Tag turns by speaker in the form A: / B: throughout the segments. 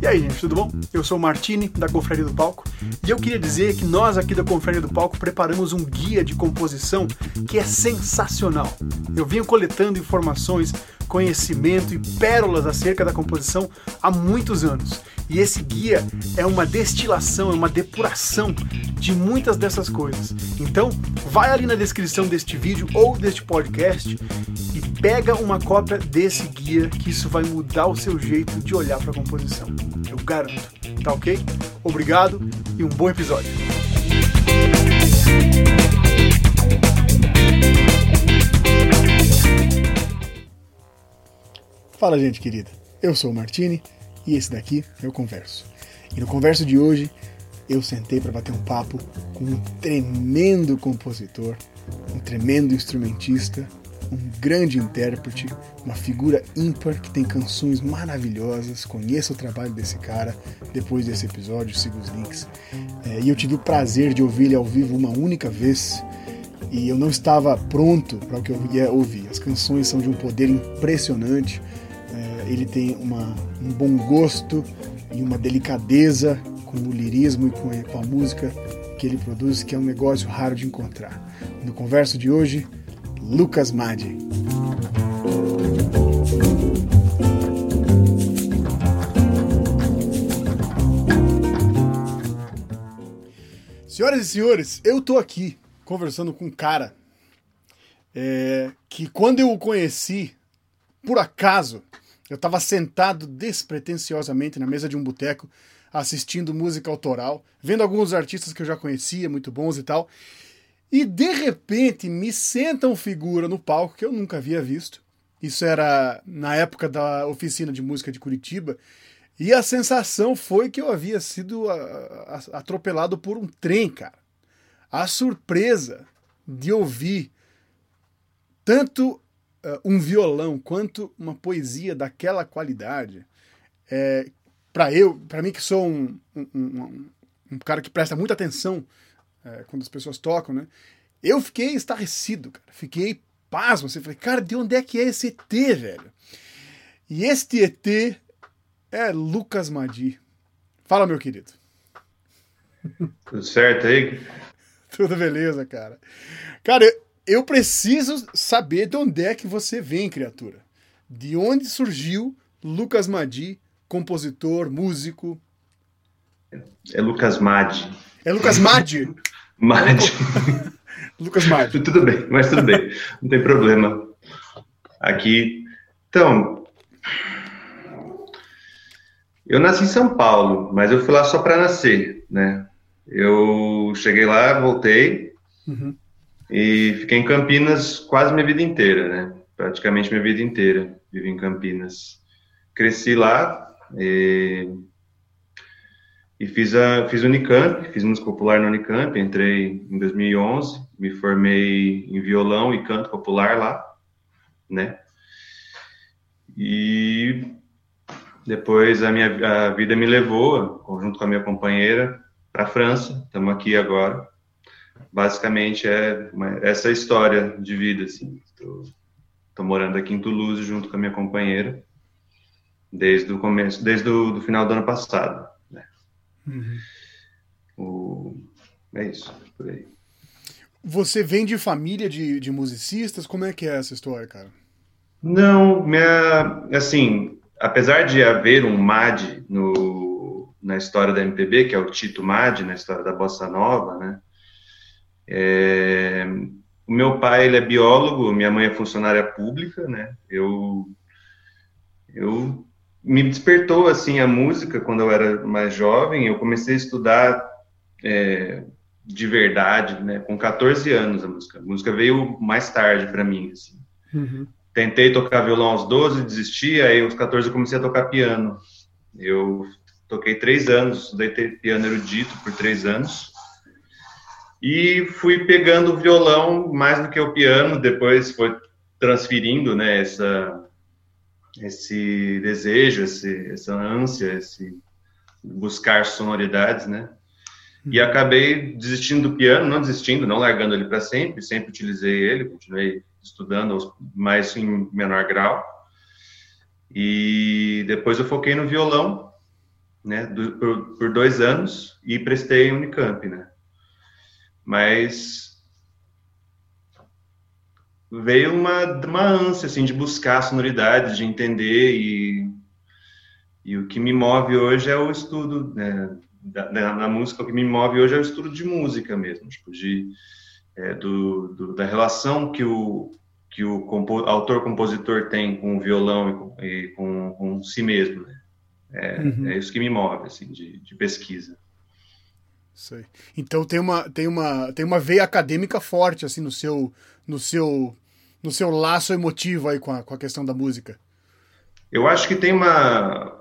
A: E aí, gente, tudo bom? Eu sou o Martini, da Confraria do Palco, e eu queria dizer que nós aqui da Confraria do Palco preparamos um guia de composição que é sensacional. Eu venho coletando informações, conhecimento e pérolas acerca da composição há muitos anos. E esse guia é uma destilação, é uma depuração de muitas dessas coisas. Então, vai ali na descrição deste vídeo ou deste podcast pega uma cópia desse guia que isso vai mudar o seu jeito de olhar para a composição. Eu garanto. Tá ok? Obrigado e um bom episódio. Fala, gente querida. Eu sou o Martini e esse daqui é o Converso. E no Converso de hoje eu sentei para bater um papo com um tremendo compositor, um tremendo instrumentista, um grande intérprete, uma figura ímpar que tem canções maravilhosas. Conheça o trabalho desse cara depois desse episódio, siga os links. É, e eu tive o prazer de ouvir ele ao vivo uma única vez e eu não estava pronto para o que eu ia ouvir. As canções são de um poder impressionante. É, ele tem uma, um bom gosto e uma delicadeza com o lirismo e com a, com a música que ele produz, que é um negócio raro de encontrar. No converso de hoje, Lucas Madi. Senhoras e senhores, eu tô aqui conversando com um cara é, que quando eu o conheci, por acaso, eu estava sentado despretensiosamente na mesa de um boteco assistindo música autoral, vendo alguns artistas que eu já conhecia, muito bons e tal. E de repente me senta um figura no palco que eu nunca havia visto. Isso era na época da oficina de música de Curitiba. E a sensação foi que eu havia sido atropelado por um trem, cara. A surpresa de ouvir tanto uh, um violão quanto uma poesia daquela qualidade, é, para eu, para mim que sou um, um, um, um cara que presta muita atenção é, quando as pessoas tocam, né? Eu fiquei estarrecido, cara. Fiquei pasmo. Assim, falei, cara, de onde é que é esse ET, velho? E este ET é Lucas Madi. Fala, meu querido.
B: Tudo certo aí?
A: Tudo beleza, cara. Cara, eu preciso saber de onde é que você vem, criatura. De onde surgiu Lucas Madi, compositor, músico?
B: É Lucas Madi.
A: É Lucas Madi?
B: Madi.
A: Lucas Madi.
B: tudo bem, mas tudo bem, não tem problema. Aqui, então, eu nasci em São Paulo, mas eu fui lá só para nascer, né? Eu cheguei lá, voltei uhum. e fiquei em Campinas quase minha vida inteira, né? Praticamente minha vida inteira vivi em Campinas. Cresci lá e e fiz, a, fiz Unicamp, fiz música popular na Unicamp, entrei em 2011, me formei em violão e canto popular lá, né? E depois a minha a vida me levou, junto com a minha companheira, para a França. Estamos aqui agora. Basicamente é uma, essa história de vida, assim. Estou morando aqui em Toulouse junto com a minha companheira desde o começo, desde o do final do ano passado. Uhum. O... É isso, por aí.
A: Você vem de família de, de musicistas? Como é que é essa história, cara?
B: Não, minha, assim, apesar de haver um MAD no, na história da MPB, que é o Tito MAD, na história da Bossa Nova, né? É, o meu pai ele é biólogo, minha mãe é funcionária pública, né? Eu, eu me despertou assim a música quando eu era mais jovem. Eu comecei a estudar é, de verdade, né, com 14 anos a música. A música veio mais tarde para mim. Assim. Uhum. Tentei tocar violão aos 12, desisti. Aí aos 14 eu comecei a tocar piano. Eu toquei três anos, estudei piano erudito por três anos. E fui pegando o violão mais do que o piano, depois foi transferindo, né, essa esse desejo, esse, essa ânsia, esse buscar sonoridades, né? E uhum. acabei desistindo do piano, não desistindo, não largando ele para sempre, sempre utilizei ele, continuei estudando, mas em menor grau. E depois eu foquei no violão né, do, por, por, dois anos e prestei Unicamp, né? Mas veio uma, uma ânsia, assim, de buscar sonoridade, de entender e, e o que me move hoje é o estudo, né, da, da, música, o que me move hoje é o estudo de música mesmo, tipo, de, é, do, do, da relação que o, que o autor-compositor tem com o violão e com, e com, com si mesmo, né? É, uhum. é, isso que me move, assim, de, de pesquisa.
A: Então tem uma, tem, uma, tem uma veia acadêmica forte, assim, no seu, no seu, no seu laço emotivo aí com a, com a questão da música.
B: Eu acho que tem uma,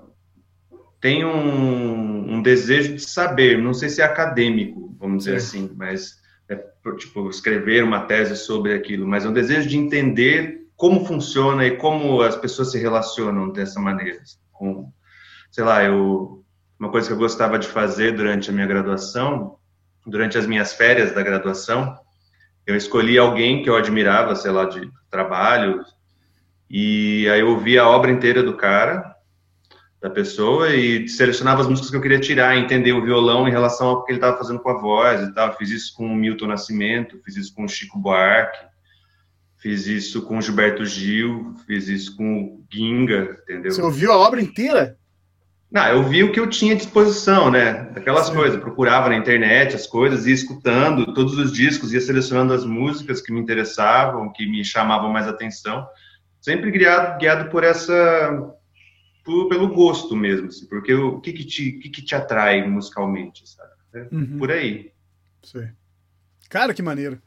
B: tem um, um desejo de saber, não sei se é acadêmico, vamos dizer Sim. assim, mas é, tipo, escrever uma tese sobre aquilo, mas é um desejo de entender como funciona e como as pessoas se relacionam dessa maneira, com, sei lá, eu uma coisa que eu gostava de fazer durante a minha graduação, durante as minhas férias da graduação, eu escolhi alguém que eu admirava, sei lá, de trabalho, e aí eu ouvi a obra inteira do cara, da pessoa, e selecionava as músicas que eu queria tirar, entender o violão em relação ao que ele estava fazendo com a voz e tal. Fiz isso com o Milton Nascimento, fiz isso com o Chico Buarque, fiz isso com o Gilberto Gil, fiz isso com o Ginga, entendeu?
A: Você ouviu a obra inteira?
B: Não, eu vi o que eu tinha à disposição, né? Daquelas Sim. coisas, procurava na internet as coisas, ia escutando todos os discos, ia selecionando as músicas que me interessavam, que me chamavam mais atenção, sempre guiado, guiado por essa, por, pelo gosto mesmo, assim, porque o que que te, que que te atrai musicalmente, sabe? É uhum. Por aí.
A: Sim. Cara, que maneiro.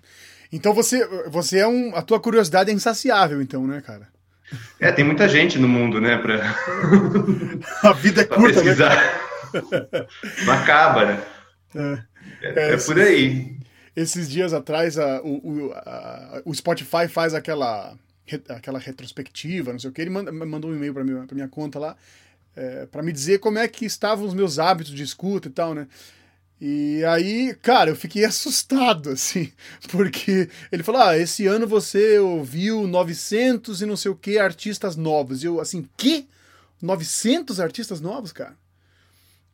A: Então você, você é um, a tua curiosidade é insaciável, então, né, cara?
B: É, tem muita gente no mundo, né? Pra...
A: A vida é curta, né?
B: Não acaba, né? É, é, é por aí.
A: Esses dias atrás, a, o, a, o Spotify faz aquela, aquela retrospectiva, não sei o que. Ele manda, mandou um e-mail para minha, minha conta lá, é, para me dizer como é que estavam os meus hábitos de escuta e tal, né? E aí, cara, eu fiquei assustado, assim, porque ele falou: ah, esse ano você ouviu 900 e não sei o que artistas novos. E eu, assim, que? 900 artistas novos, cara?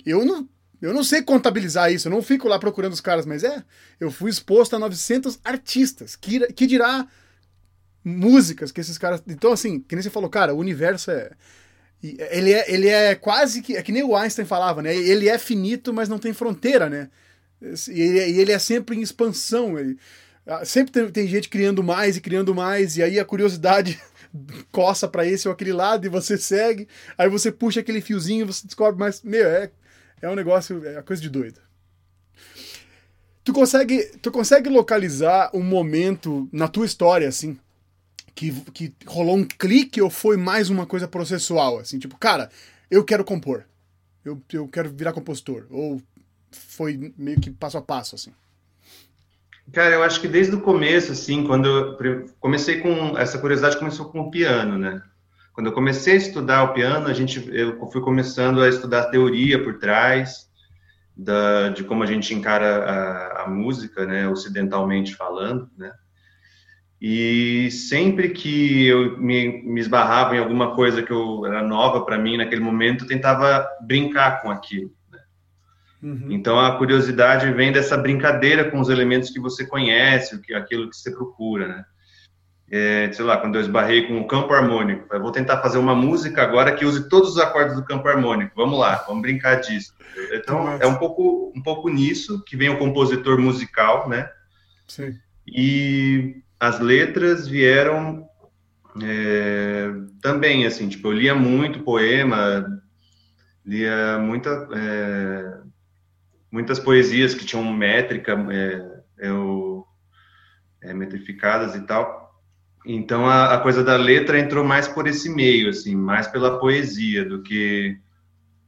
A: Eu não, eu não sei contabilizar isso, eu não fico lá procurando os caras, mas é, eu fui exposto a 900 artistas, que, que dirá músicas que esses caras. Então, assim, que nem você falou, cara, o universo é ele é, ele é quase que. É que nem o Einstein falava, né? Ele é finito, mas não tem fronteira, né? E ele, ele é sempre em expansão. Ele, ah, sempre tem, tem, gente criando mais e criando mais, e aí a curiosidade coça para esse ou aquele lado e você segue. Aí você puxa aquele fiozinho você descobre mais. Meu, é, é um negócio. É uma coisa de doido. Tu consegue, tu consegue localizar um momento na tua história, assim, que, que rolou um clique ou foi mais uma coisa processual? Assim, tipo, cara, eu quero compor. Eu, eu quero virar compositor. Ou foi meio que passo a passo, assim?
B: Cara, eu acho que desde o começo, assim, quando eu comecei com. Essa curiosidade começou com o piano, né? Quando eu comecei a estudar o piano, a gente, eu fui começando a estudar a teoria por trás da, de como a gente encara a, a música, né, ocidentalmente falando, né? E sempre que eu me, me esbarrava em alguma coisa que eu, era nova para mim naquele momento, eu tentava brincar com aquilo. Né? Uhum. Então a curiosidade vem dessa brincadeira com os elementos que você conhece, aquilo que você procura, né? É, sei lá, quando eu esbarrei com o campo harmônico, eu vou tentar fazer uma música agora que use todos os acordes do campo harmônico. Vamos lá, vamos brincar disso. Então é um pouco, um pouco nisso que vem o compositor musical, né? Sim. E as letras vieram é, também, assim, tipo, eu lia muito poema, lia muita, é, muitas poesias que tinham métrica, é, eu, é, metrificadas e tal. Então, a, a, coisa da letra entrou mais por esse meio, assim, mais pela poesia do que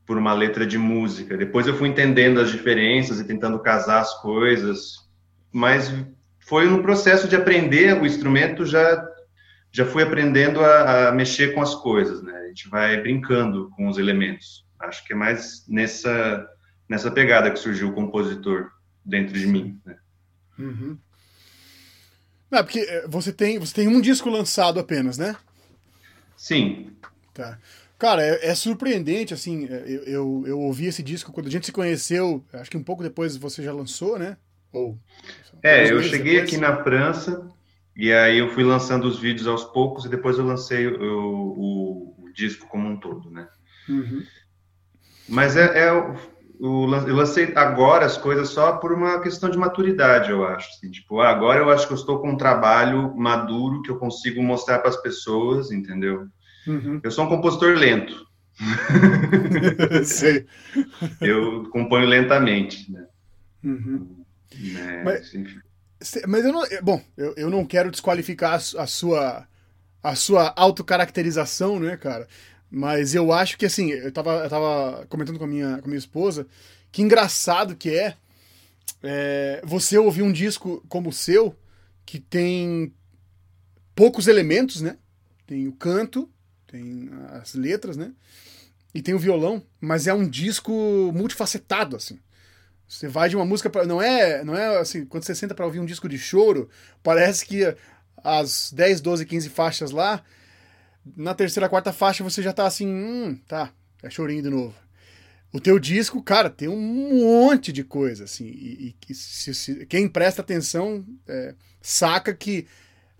B: por uma letra de música. Depois eu fui entendendo as diferenças e tentando casar as coisas, mas foi no processo de aprender o instrumento, já, já fui aprendendo a, a, mexer com as coisas, né? A gente vai brincando com os elementos. Acho que é mais nessa, nessa pegada que surgiu o compositor dentro de mim, né?
A: Uhum. Não, porque você tem, você tem um disco lançado apenas, né?
B: Sim.
A: Tá. Cara, é, é surpreendente, assim, é, eu, eu, eu, ouvi esse disco quando a gente se conheceu, acho que um pouco depois você já lançou, né? Ou,
B: é, eu cheguei aqui na França e aí eu fui lançando os vídeos aos poucos e depois eu lancei o, o, o disco como um todo, né? Uhum. Mas é, é o, eu lancei agora as coisas só por uma questão de maturidade, eu acho. Assim, tipo, ah, agora eu acho que eu estou com um trabalho maduro que eu consigo mostrar para as pessoas, entendeu? Uhum. Eu sou um compositor lento. Eu componho lentamente, né?
A: Uhum. Mas, mas, eu não. Bom, eu, eu não quero desqualificar a, a sua a sua autocaracterização, né, cara? Mas eu acho que, assim, eu tava, eu tava comentando com a, minha, com a minha esposa que engraçado que é, é você ouvir um disco como o seu, que tem poucos elementos, né? Tem o canto, tem as letras, né? E tem o violão, mas é um disco multifacetado, assim. Você vai de uma música para não é, não é assim, quando você senta para ouvir um disco de choro, parece que as 10, 12, 15 faixas lá, na terceira, quarta faixa você já tá assim, hum, tá, é chorinho de novo. O teu disco, cara, tem um monte de coisa, assim, e, e se, se, quem presta atenção é, saca que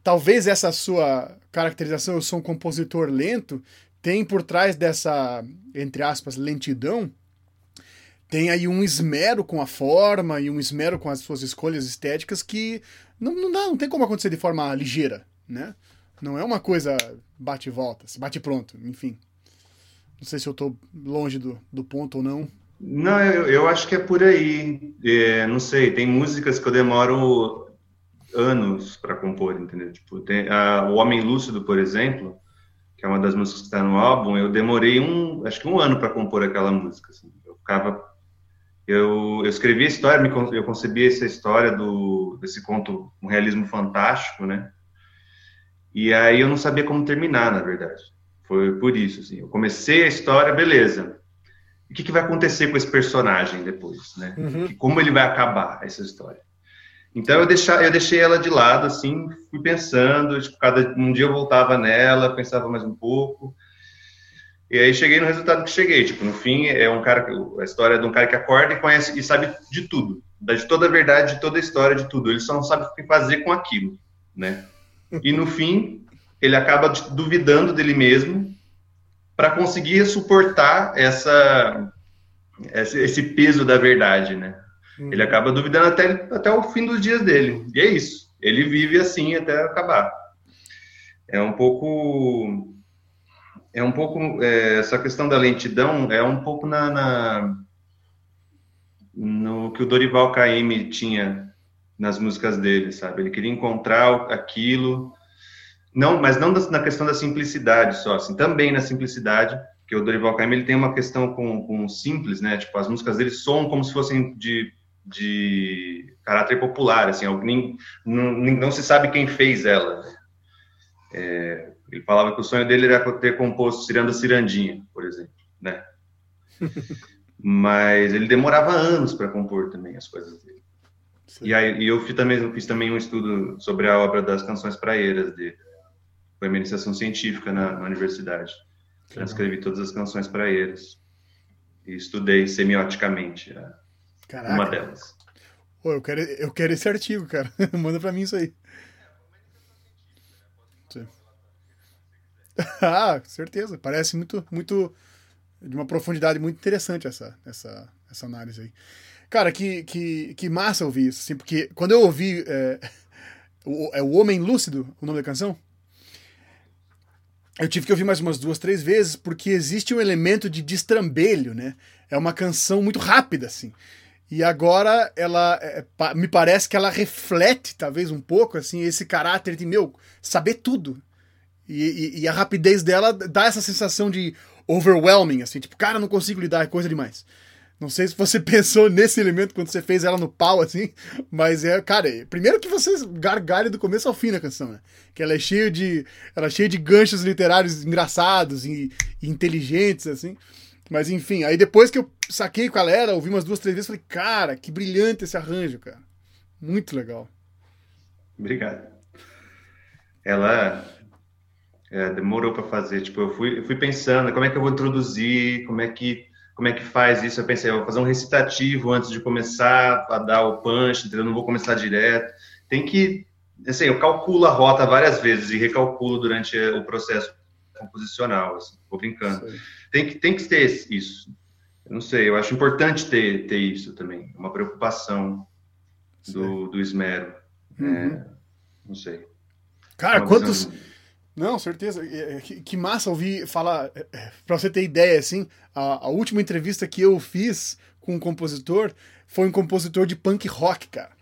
A: talvez essa sua caracterização, eu sou um compositor lento, tem por trás dessa, entre aspas, lentidão, tem aí um esmero com a forma e um esmero com as suas escolhas estéticas que não, não dá, não tem como acontecer de forma ligeira, né? Não é uma coisa bate e volta, se bate pronto, enfim. Não sei se eu estou longe do, do ponto ou não.
B: Não, eu, eu acho que é por aí. É, não sei, tem músicas que eu demoro anos para compor, entendeu? Tipo, tem a, o Homem Lúcido, por exemplo, que é uma das músicas que está no álbum, eu demorei um, acho que um ano para compor aquela música. Assim. Eu ficava, eu, eu escrevi a história, eu concebi essa história do desse conto, um realismo fantástico, né? E aí eu não sabia como terminar, na verdade. Foi por isso, assim. Eu comecei a história, beleza. O que, que vai acontecer com esse personagem depois, né? Uhum. Como ele vai acabar essa história? Então eu, deixar, eu deixei ela de lado, assim, fui pensando, tipo, cada um dia eu voltava nela, pensava mais um pouco, e aí cheguei no resultado que cheguei. Tipo, no fim é um cara, a história de um cara que acorda e conhece e sabe de tudo, de toda a verdade, de toda a história, de tudo. Ele só não sabe o que fazer com aquilo, né? E no fim ele acaba duvidando dele mesmo para conseguir suportar essa esse peso da verdade, né? Uhum. Ele acaba duvidando até, até o fim dos dias dele. E é isso. Ele vive assim até acabar. É um pouco. É um pouco. É, essa questão da lentidão é um pouco na, na, no que o Dorival Caymmi tinha nas músicas dele, sabe? Ele queria encontrar aquilo. Não, mas não na questão da simplicidade só, assim, também na simplicidade, que o Dorival Caymmi ele tem uma questão com, com simples, né? Tipo, as músicas dele soam como se fossem de de caráter popular, assim, nem, não, não se sabe quem fez ela. É, ele falava que o sonho dele era ter composto Ciranda Cirandinha, por exemplo, né? Mas ele demorava anos para compor também as coisas dele. Sim. E aí e eu fiz também, eu fiz também um estudo sobre a obra das canções praeiras dele. Foi uma iniciação científica na, na universidade. Transcrevi todas as canções praeiras e estudei semioticamente a. Uma delas.
A: Pô, eu quero, eu quero esse artigo, cara. Manda pra mim isso aí. ah, certeza. Parece muito, muito de uma profundidade muito interessante essa, essa, essa análise aí. Cara, que, que, que massa ouvir isso, assim, porque quando eu ouvi é, o, é o Homem Lúcido, o nome da canção, eu tive que ouvir mais umas duas, três vezes, porque existe um elemento de destrambelho, né? É uma canção muito rápida, assim. E agora ela é, me parece que ela reflete, talvez, um pouco, assim, esse caráter de, meu, saber tudo. E, e, e, a rapidez dela dá essa sensação de overwhelming, assim, tipo, cara, não consigo lidar, é coisa demais. Não sei se você pensou nesse elemento quando você fez ela no pau, assim, mas é, cara, primeiro que você gargalha do começo ao fim na canção, né? Que ela é cheia de. Ela é cheia de ganchos literários engraçados e, e inteligentes, assim. Mas enfim, aí depois que eu saquei com a galera, ouvi umas duas, três vezes, falei, cara, que brilhante esse arranjo, cara. Muito legal.
B: Obrigado. Ela É, demorou para fazer. Tipo, eu fui, eu fui pensando como é que eu vou introduzir, como é que como é que faz isso. Eu pensei, eu vou fazer um recitativo antes de começar a dar o punch, entendeu? Não vou começar direto. Tem que, assim, eu calculo a rota várias vezes e recalculo durante o processo composicional. Assim, vou brincando. Tem que tem que ter isso. Eu não sei. Eu acho importante ter ter isso também. Uma preocupação do, do esmero. Uhum. É, não sei.
A: Cara, quantos visão... Não, certeza. É, que, que massa ouvir falar. É, é, pra você ter ideia, assim, a, a, última entrevista que eu fiz com um compositor foi um compositor de punk rock, cara.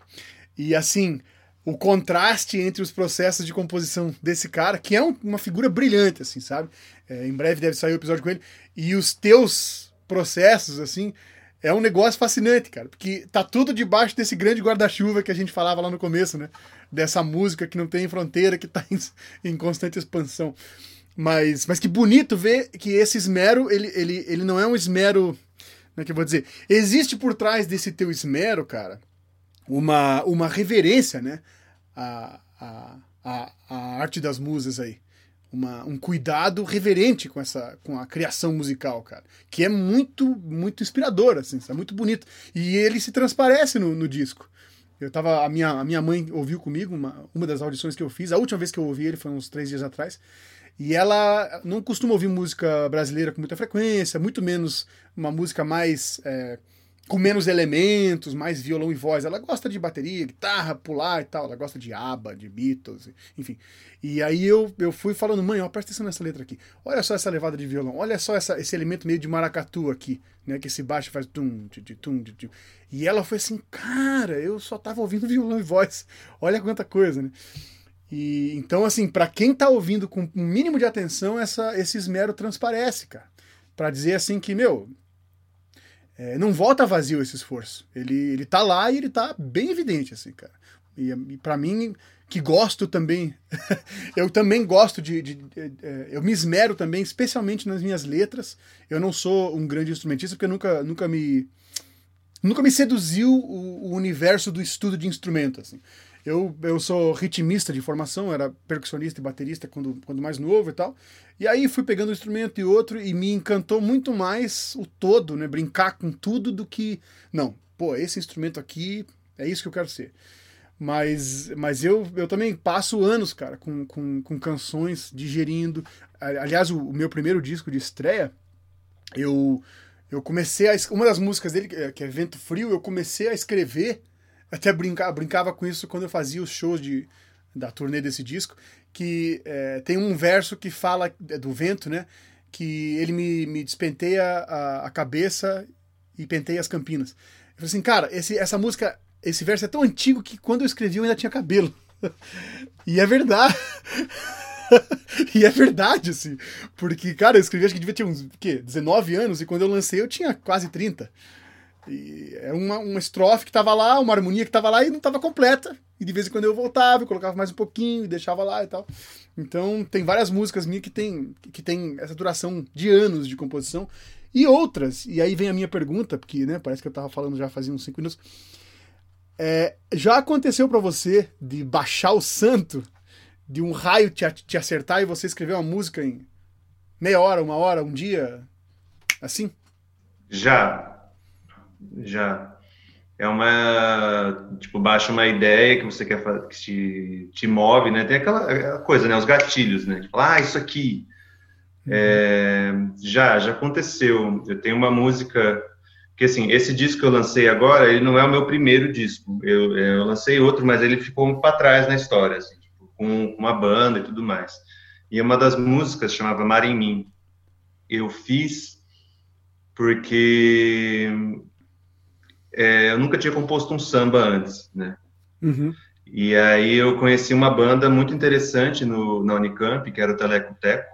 A: E assim, o contraste entre os processos de composição desse cara, que é um, uma figura brilhante, assim, sabe? É, em breve deve sair o episódio com ele. E os teus processos, assim, é um negócio fascinante, cara. Porque tá tudo debaixo desse grande guarda-chuva que a gente falava lá no começo, né? dessa música que não tem fronteira, que está em, em, constante expansão. Mas, mas que bonito ver que esse esmero, ele, ele, ele não é um esmero. Como é que eu vou dizer? Existe por trás desse teu esmero, cara, uma, uma reverência, né? A, a, a, a arte das musas aí. Uma, um cuidado reverente com essa com a criação musical, cara, que é muito muito inspirador, assim, é muito bonito e ele se transparece no, no disco. Eu tava. A minha, a minha mãe ouviu comigo uma, uma das audições que eu fiz. A última vez que eu ouvi ele foi uns três dias atrás. E ela não costuma ouvir música brasileira com muita frequência, muito menos uma música mais. É, com menos elementos, mais violão e voz. Ela gosta de bateria, guitarra, pular e tal. Ela gosta de ABBA, de Beatles, enfim. E aí eu, eu fui falando, mãe, ó, presta atenção nessa letra aqui. Olha só essa levada de violão. Olha só essa, esse elemento meio de maracatu aqui, né? Que esse baixo faz tum, tum, tum, tum. E ela foi assim, cara, eu só tava ouvindo violão e voz. Olha quanta coisa, né? E então, assim, para quem tá ouvindo com um mínimo de atenção, essa, esse esmero transparece, cara. Para dizer assim que, meu, é, não volta vazio esse esforço. Ele, ele tá lá e ele tá bem evidente, assim, cara. E, e para mim, que gosto também, eu também gosto de, de, de, é, Eu me esmero também, especialmente nas minhas letras. Eu não sou um grande instrumentista porque nunca, nunca me. Nunca me seduziu o, o universo do estudo de instrumento, assim. Eu, eu sou ritmista de formação, era percussionista e baterista quando, quando mais novo e tal. E aí fui pegando um instrumento e outro e me encantou muito mais o todo, né? Brincar com tudo do que. Não, pô, esse instrumento aqui é isso que eu quero ser. Mas, mas eu, eu também passo anos, cara, com, com, com canções, digerindo. Aliás, o, o meu primeiro disco de estreia, eu, eu comecei a. Uma das músicas dele, que é Vento Frio, eu comecei a escrever até brincava, brincava com isso quando eu fazia os shows de, da turnê desse disco, que é, tem um verso que fala é, do vento, né? Que ele me, me despenteia a, a cabeça e penteia as campinas. Eu falei assim, cara, esse, essa música, esse verso é tão antigo que quando eu escrevi eu ainda tinha cabelo. e é verdade. e é verdade, assim. Porque, cara, eu escrevi, acho que devia ter uns, quê? 19 anos, e quando eu lancei eu tinha quase 30. E era uma, uma estrofe que estava lá, uma harmonia que estava lá e não estava completa. E de vez em quando eu voltava, eu colocava mais um pouquinho e deixava lá e tal. Então tem várias músicas minhas que tem, que tem essa duração de anos de composição. E outras, e aí vem a minha pergunta, porque né, parece que eu estava falando já fazia uns 5 minutos. É, já aconteceu para você de baixar o santo, de um raio te, te acertar e você escrever uma música em meia hora, uma hora, um dia? Assim?
B: Já, já. É uma. Tipo, baixa uma ideia que você quer fazer, que te, te move, né? Tem aquela coisa, né? Os gatilhos, né? Tipo, ah, isso aqui. É, já, já aconteceu. Eu tenho uma música que assim, esse disco que eu lancei agora, ele não é o meu primeiro disco. Eu, eu lancei outro, mas ele ficou um para trás na história, assim, tipo, com uma banda e tudo mais. E uma das músicas chamava Mar em Mim. Eu fiz porque é, eu nunca tinha composto um samba antes, né? Uhum. E aí eu conheci uma banda muito interessante no, na Unicamp, que era o Teleco Teco,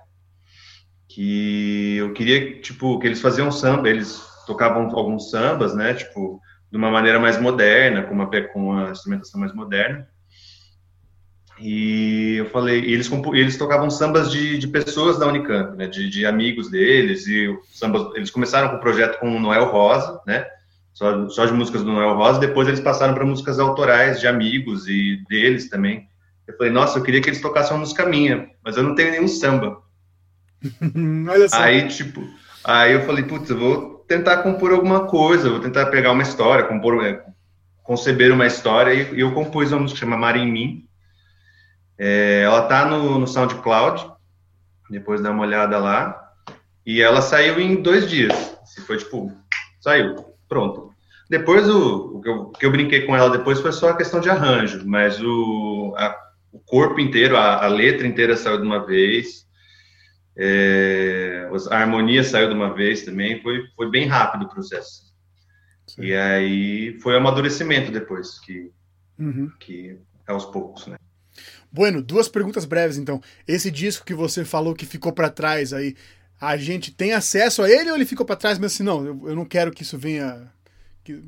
B: que eu queria, tipo, que eles faziam samba, eles tocavam alguns sambas, né, tipo, de uma maneira mais moderna, com uma, com uma instrumentação mais moderna. E eu falei, e eles, eles tocavam sambas de, de pessoas da Unicamp, né, de, de amigos deles, e sambas, eles começaram com o projeto com o Noel Rosa, né, só, só de músicas do Noel Rosa, depois eles passaram para músicas autorais de amigos e deles também, Eu falei, nossa, eu queria que eles tocassem uma música minha, mas eu não tenho nenhum samba. Aí, tipo, aí eu falei, putz, eu vou tentar compor alguma coisa, vou tentar pegar uma história, compor, é, conceber uma história, e eu compus uma música que chama Mar em Mim. É, ela tá no, no SoundCloud, depois dá uma olhada lá, e ela saiu em dois dias. Assim, foi tipo, saiu, pronto. Depois o, o, que eu, o, que eu, brinquei com ela depois foi só a questão de arranjo, mas o, a, o corpo inteiro, a, a, letra inteira saiu de uma vez, é, a harmonia saiu de uma vez também, foi, foi bem rápido o processo. Sim. E aí foi amadurecimento depois, que, uhum. que é aos poucos, né?
A: Bueno, duas perguntas breves então. Esse disco que você falou que ficou para trás aí, a gente tem acesso a ele ou ele ficou para trás mesmo assim? Não, eu, eu não quero que isso venha. Que...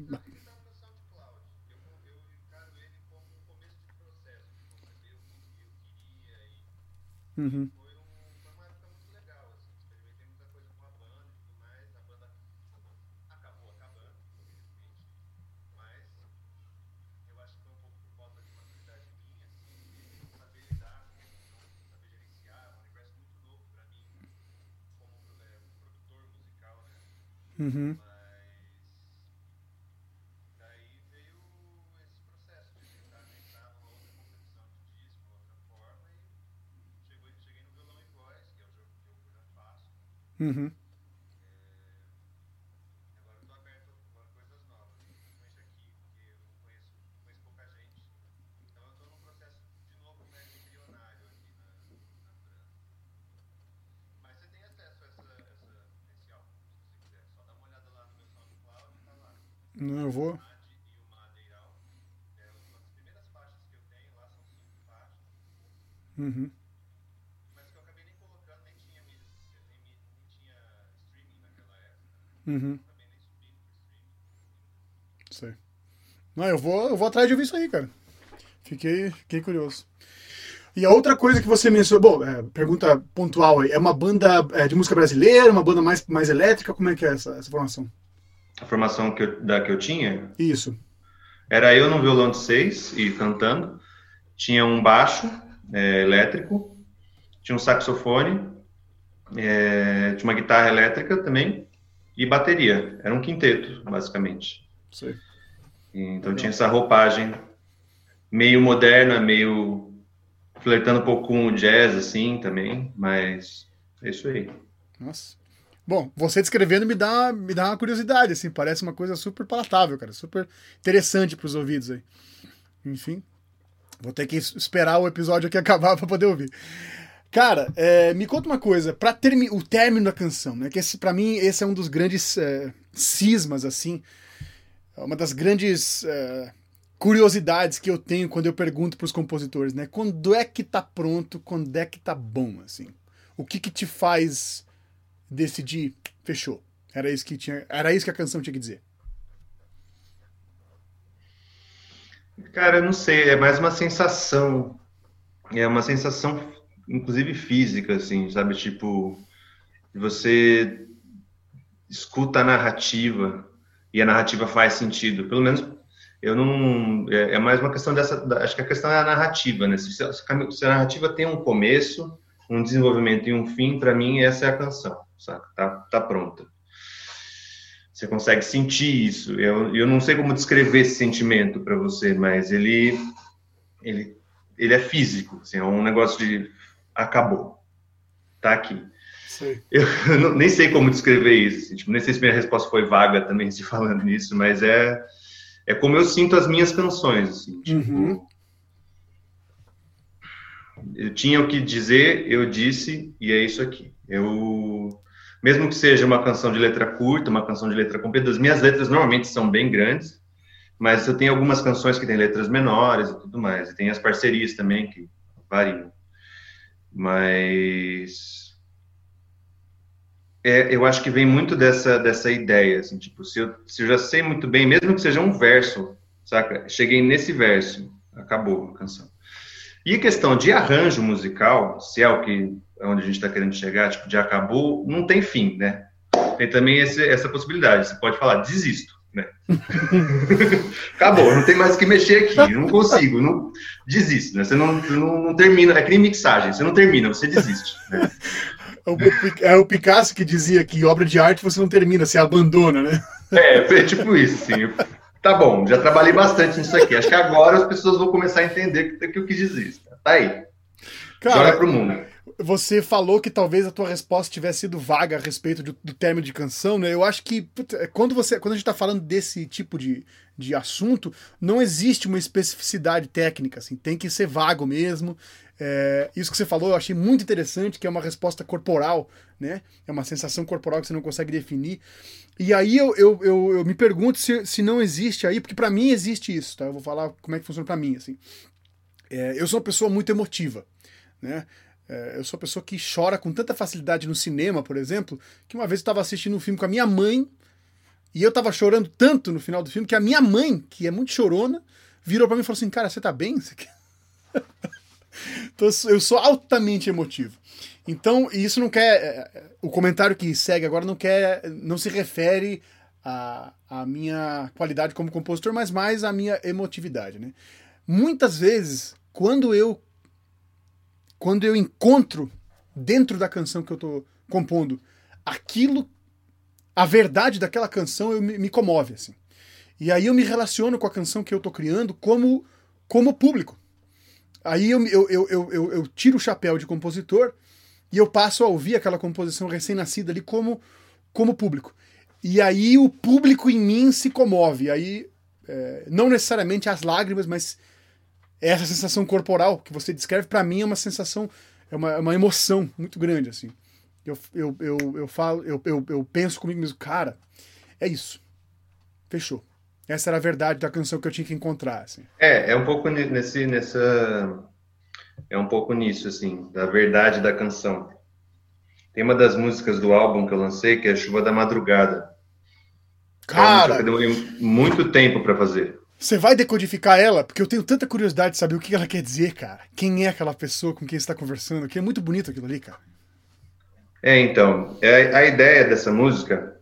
A: Uhum. Mas daí veio esse processo de tentar entrar numa outra composição de disco, outra forma, e chegou, cheguei no violão e voz, que é o jogo que eu já faço. Uhum. Não, eu vou. Uhum. Mas que eu acabei nem colocando, nem tinha, nem, nem, tinha streaming naquela época. Uhum. Sei. Não, eu vou, eu vou atrás de ouvir isso aí, cara. Fiquei, fiquei curioso. E a outra coisa que você mencionou, bom, é, pergunta pontual aí, é uma banda é, de música brasileira, uma banda mais, mais elétrica? Como é que é essa, essa formação?
B: a formação que eu, da que eu tinha.
A: Isso.
B: Era eu no violão de seis e cantando. Tinha um baixo é, elétrico, tinha um saxofone, é, tinha uma guitarra elétrica também e bateria. Era um quinteto, basicamente.
A: Sim.
B: Então tinha essa roupagem meio moderna, meio flertando um pouco com o jazz, assim, também, mas é isso aí.
A: Nossa. Bom, você descrevendo me dá, me dá uma curiosidade, assim, parece uma coisa super palatável, cara, super interessante para os ouvidos aí. Enfim, vou ter que esperar o episódio aqui acabar para poder ouvir. Cara, é, me conta uma coisa, para o término da canção, né? Que para mim esse é um dos grandes é, cismas, assim, é uma das grandes é, curiosidades que eu tenho quando eu pergunto para os compositores, né? Quando é que tá pronto? Quando é que tá bom, assim? O que que te faz decidi, fechou. Era isso que tinha, era isso que a canção tinha que dizer.
B: Cara, eu não sei, é mais uma sensação. É uma sensação, inclusive física, assim, sabe? Tipo, você escuta a narrativa e a narrativa faz sentido. Pelo menos eu não. É, é mais uma questão dessa. Acho que a questão é a narrativa, né? Se, se a narrativa tem um começo, um desenvolvimento e um fim, para mim, essa é a canção saca? Tá, tá pronta. Você consegue sentir isso. Eu, eu não sei como descrever esse sentimento para você, mas ele, ele, ele é físico. Assim, é um negócio de acabou, tá aqui.
A: Sei.
B: Eu, eu nem sei como descrever isso. Assim, tipo, nem sei se minha resposta foi vaga também se falando nisso, mas é é como eu sinto as minhas canções. Assim, tipo, uhum. Eu tinha o que dizer, eu disse e é isso aqui. Eu mesmo que seja uma canção de letra curta, uma canção de letra comprida, as minhas letras normalmente são bem grandes, mas eu tenho algumas canções que têm letras menores e tudo mais, e tem as parcerias também que variam. Mas é, eu acho que vem muito dessa, dessa ideia, assim, tipo, se eu, se eu já sei muito bem, mesmo que seja um verso, saca? Cheguei nesse verso, acabou a canção. E a questão de arranjo musical, se é o que onde a gente está querendo chegar, tipo, de acabou, não tem fim, né? Tem também esse, essa possibilidade. Você pode falar, desisto. Né? Acabou, não tem mais o que mexer aqui, não consigo, não desisto, né? Você não, não, não termina, é nem mixagem, você não termina, você desiste. Né?
A: É o Picasso que dizia que obra de arte você não termina, você abandona, né?
B: É, é tipo isso, sim. Tá bom, já trabalhei bastante nisso aqui. Acho que agora as pessoas vão começar a entender que, que eu quis dizer. Tá aí. Cara, Joga pro mundo.
A: Você falou que talvez a tua resposta tivesse sido vaga a respeito do, do término de canção, né? Eu acho que é, quando você, quando a gente está falando desse tipo de, de assunto, não existe uma especificidade técnica, assim, tem que ser vago mesmo. É, isso que você falou eu achei muito interessante, que é uma resposta corporal, né? É uma sensação corporal que você não consegue definir. E aí eu, eu, eu, eu me pergunto se, se não existe aí, porque para mim existe isso, tá? Eu vou falar como é que funciona para mim, assim. É, eu sou uma pessoa muito emotiva, né? É, eu sou uma pessoa que chora com tanta facilidade no cinema, por exemplo, que uma vez eu estava assistindo um filme com a minha mãe e eu estava chorando tanto no final do filme que a minha mãe, que é muito chorona, virou para mim e falou assim: Cara, você tá bem? Você então, eu sou altamente emotivo. Então, isso não quer. É, é, o comentário que segue agora não quer. não se refere à, à minha qualidade como compositor, mas mais à minha emotividade. Né? Muitas vezes, quando eu quando eu encontro dentro da canção que eu estou compondo aquilo, a verdade daquela canção, eu me, me, comove assim. E aí eu me relaciono com a canção que eu estou criando como como público. Aí eu, eu, eu, eu, eu tiro o chapéu de compositor e eu passo a ouvir aquela composição recém-nascida ali como como público. E aí o público em mim se comove. Aí é, não necessariamente as lágrimas, mas essa sensação corporal que você descreve, para mim é uma sensação, é uma, é uma emoção muito grande, assim. Eu, eu, eu, eu falo, eu, eu, eu penso comigo mesmo, cara, é isso. Fechou. Essa era a verdade da canção que eu tinha que encontrar, assim.
B: É, é um pouco nesse, nessa... É um pouco nisso, assim, da verdade da canção. Tem uma das músicas do álbum que eu lancei, que é Chuva da Madrugada.
A: Cara!
B: É uma eu demorei muito tempo para fazer.
A: Você vai decodificar ela? Porque eu tenho tanta curiosidade de saber o que ela quer dizer, cara. Quem é aquela pessoa com quem você está conversando? Que é muito bonito aquilo ali, cara.
B: É, então. É, a ideia dessa música.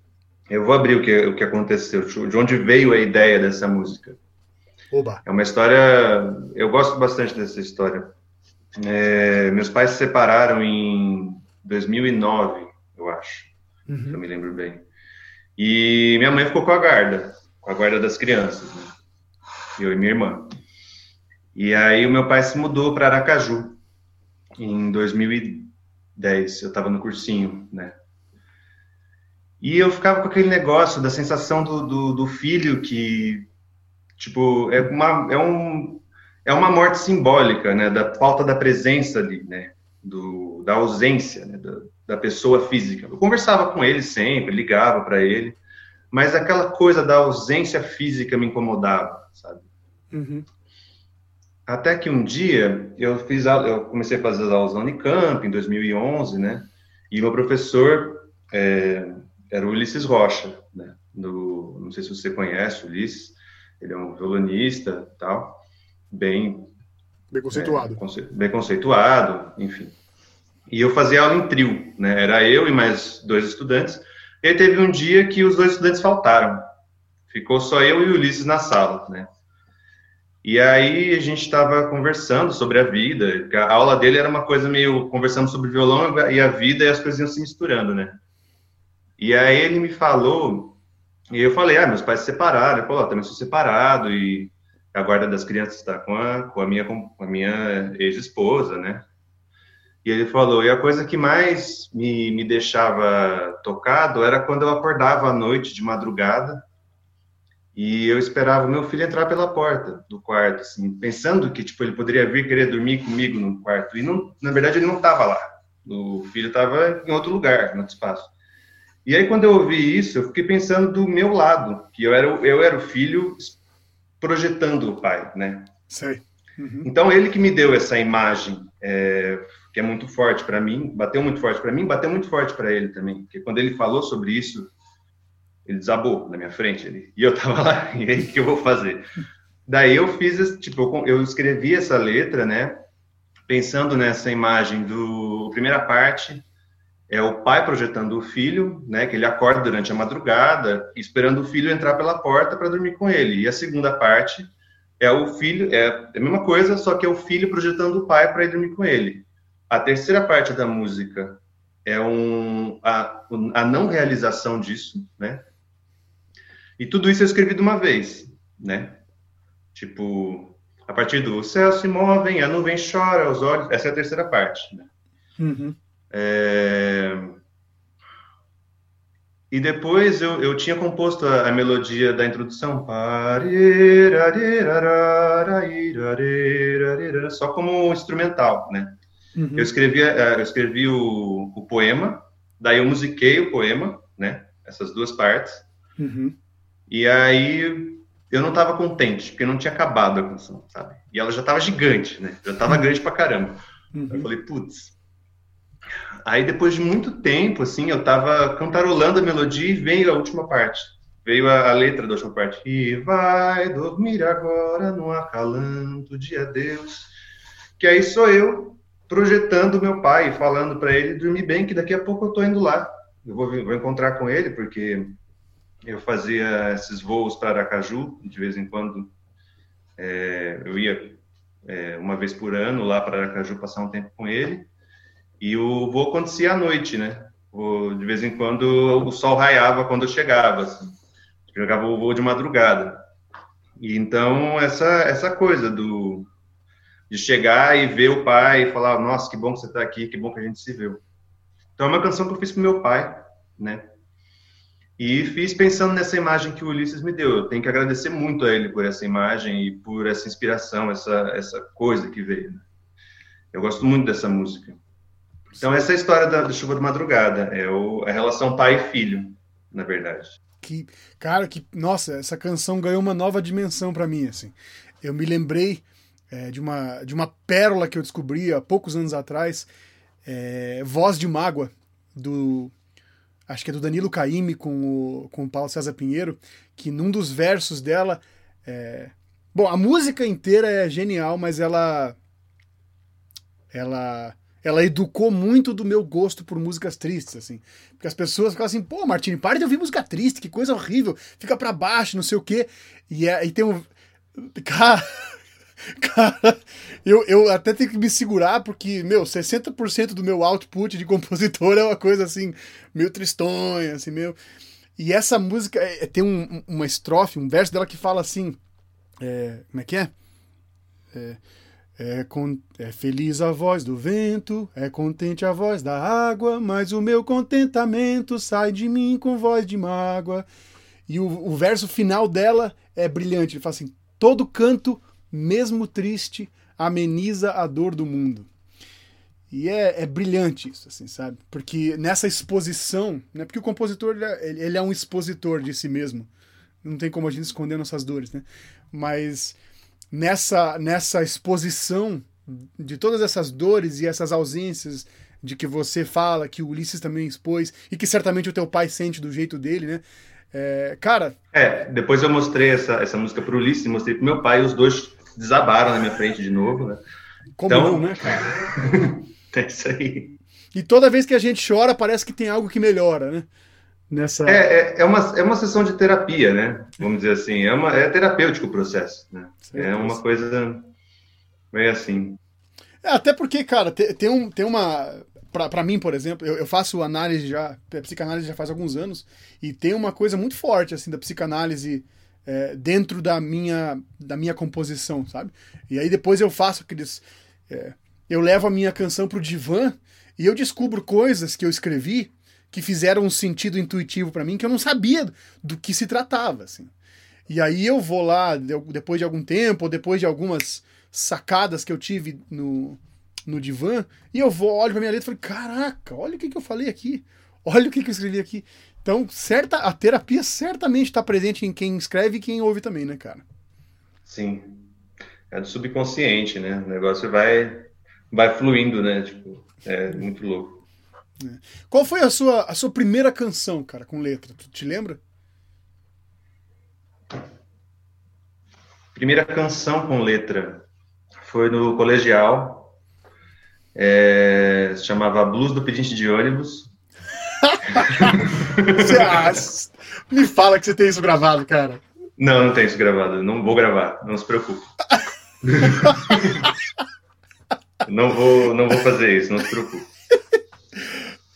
B: Eu vou abrir o que, o que aconteceu, de onde veio a ideia dessa música.
A: Oba.
B: É uma história. Eu gosto bastante dessa história. É, meus pais se separaram em 2009, eu acho. Uhum. Se eu me lembro bem. E minha mãe ficou com a guarda, com a guarda das crianças. Né? Eu e minha irmã. E aí o meu pai se mudou para Aracaju em 2010. Eu estava no cursinho, né? E eu ficava com aquele negócio da sensação do, do, do filho que, tipo, é uma, é, um, é uma morte simbólica, né? Da falta da presença ali, né? Do, da ausência né? da, da pessoa física. Eu conversava com ele sempre, ligava para ele, mas aquela coisa da ausência física me incomodava, sabe? Uhum. Até que um dia eu fiz, eu comecei a fazer as aulas na Unicamp em 2011, né? E meu professor é, era o Ulisses Rocha, né? Do, não sei se você conhece o Ulisses, ele é um violonista, tal, bem
A: bem conceituado,
B: é, bem conceituado, enfim. E eu fazia aula em trio, né? Era eu e mais dois estudantes. E teve um dia que os dois estudantes faltaram. Ficou só eu e o Ulisses na sala, né? E aí a gente estava conversando sobre a vida. A aula dele era uma coisa meio conversando sobre violão e a vida e as coisas iam se misturando, né? E aí ele me falou, e eu falei, ah, meus pais se separaram. Ele falou, oh, também sou separado e a guarda das crianças está com a, com a minha, minha ex-esposa, né? E ele falou, e a coisa que mais me, me deixava tocado era quando eu acordava à noite, de madrugada, e eu esperava o meu filho entrar pela porta do quarto, assim, pensando que tipo ele poderia vir querer dormir comigo no quarto. E não, na verdade ele não estava lá. O filho estava em outro lugar, no outro espaço. E aí quando eu ouvi isso, eu fiquei pensando do meu lado, que eu era eu era o filho projetando o pai, né?
A: Sei.
B: Uhum. Então ele que me deu essa imagem é, que é muito forte para mim, bateu muito forte para mim, bateu muito forte para ele também, porque quando ele falou sobre isso ele desabou na minha frente ali. E eu tava lá, e aí o que eu vou fazer? Daí eu fiz, tipo, eu escrevi essa letra, né? Pensando nessa imagem do primeira parte, é o pai projetando o filho, né, que ele acorda durante a madrugada, esperando o filho entrar pela porta para dormir com ele. E a segunda parte é o filho, é a mesma coisa, só que é o filho projetando o pai para ir dormir com ele. A terceira parte da música é um, a, a não realização disso, né? E tudo isso eu escrevi de uma vez, né? Tipo, a partir do céu se movem, a nuvem chora, os olhos. Essa é a terceira parte, né?
A: Uhum.
B: É... E depois eu, eu tinha composto a, a melodia da introdução, só como instrumental, né? Uhum. Eu escrevi, é, eu escrevi o, o, poema, daí eu musiquei o poema, né? Essas duas partes.
A: Uhum.
B: E aí eu não estava contente, porque não tinha acabado a canção, sabe? E ela já estava gigante, né? Já estava uhum. grande pra caramba. Uhum. Eu falei, putz, Aí depois de muito tempo, assim, eu tava cantarolando a melodia e veio a última parte. Veio a, a letra da última parte. E vai dormir agora no acalanto de adeus. Que aí sou eu projetando meu pai, falando para ele dormir bem, que daqui a pouco eu tô indo lá. Eu vou, vou encontrar com ele, porque eu fazia esses voos para Aracaju, de vez em quando. É, eu ia é, uma vez por ano lá para Aracaju passar um tempo com ele. E o voo acontecia à noite, né? O, de vez em quando o sol raiava quando eu chegava, assim. Jogava o voo de madrugada. E então essa essa coisa do de chegar e ver o pai e falar, nossa, que bom que você está aqui, que bom que a gente se viu. Então é uma canção que eu fiz para meu pai, né? E fiz pensando nessa imagem que o Ulisses me deu. Eu tenho que agradecer muito a ele por essa imagem e por essa inspiração, essa essa coisa que veio. Né? Eu gosto muito dessa música. Então, essa é a história da, da chuva de madrugada. É o, a relação pai e filho, na verdade.
A: Que, cara, que, nossa, essa canção ganhou uma nova dimensão para mim, assim. Eu me lembrei é, de, uma, de uma pérola que eu descobri há poucos anos atrás, é, Voz de Mágoa, do. Acho que é do Danilo Caime com o, com o Paulo César Pinheiro, que num dos versos dela. É, bom, a música inteira é genial, mas ela. Ela ela educou muito do meu gosto por músicas tristes, assim. Porque as pessoas ficam assim, pô, Martini, para de ouvir música triste, que coisa horrível, fica para baixo, não sei o quê. E, é, e tem um. Cara. Cara, eu, eu até tenho que me segurar, porque, meu, 60% do meu output de compositor é uma coisa assim, meio tristonha, assim, meio. E essa música é, tem um, uma estrofe, um verso dela que fala assim. É, como é que é? é é, con... é, feliz a voz do vento, é contente a voz da água, mas o meu contentamento sai de mim com voz de mágoa. E o, o verso final dela é brilhante. Ele fala assim: todo canto, mesmo triste, ameniza a dor do mundo. E é, é brilhante isso, assim, sabe? Porque nessa exposição, né? Porque o compositor ele é, ele é um expositor de si mesmo. Não tem como a gente esconder nossas dores, né? Mas nessa, nessa exposição de todas essas dores e essas ausências de que você fala, que o Ulisses também expôs, e que certamente o teu pai sente do jeito dele, né? É, cara.
B: É, depois eu mostrei essa, essa música pro Ulisses, mostrei pro meu pai, os dois desabaram na minha frente de novo, né?
A: Como então, não, né, cara?
B: é isso aí.
A: E toda vez que a gente chora, parece que tem algo que melhora, né? nessa.
B: É, é, é, uma, é uma sessão de terapia, né? Vamos dizer assim. É, uma, é terapêutico o processo, né? É uma coisa meio assim.
A: É, até porque, cara, tem, tem, um, tem uma. Para mim, por exemplo, eu, eu, faço análise já, psicanálise já faz alguns anos, e tem uma coisa muito forte, assim, da psicanálise é, dentro da minha, da minha composição, sabe? E aí depois eu faço aqueles. É, eu levo a minha canção pro divã e eu descubro coisas que eu escrevi que fizeram um sentido intuitivo para mim que eu não sabia do que se tratava, assim. E aí eu vou lá, depois de algum tempo, ou depois de algumas sacadas que eu tive no, no divã, e eu vou, olho pra minha letra e falo, caraca, olha o que, que eu falei aqui, olha o que, que eu escrevi aqui. Então, certa, a terapia certamente está presente em quem escreve e quem ouve também, né, cara?
B: Sim. É do subconsciente, né? O negócio vai, vai fluindo, né? Tipo, é muito louco.
A: É. Qual foi a sua, a sua primeira canção, cara, com letra? Tu te lembra?
B: Primeira canção com letra foi no colegial. É, se chamava Blues do Pedinte de Ônibus.
A: me fala que você tem isso gravado, cara.
B: Não, não tem isso gravado. Não vou gravar. Não se preocupe. não vou, não vou fazer isso. Não se preocupe.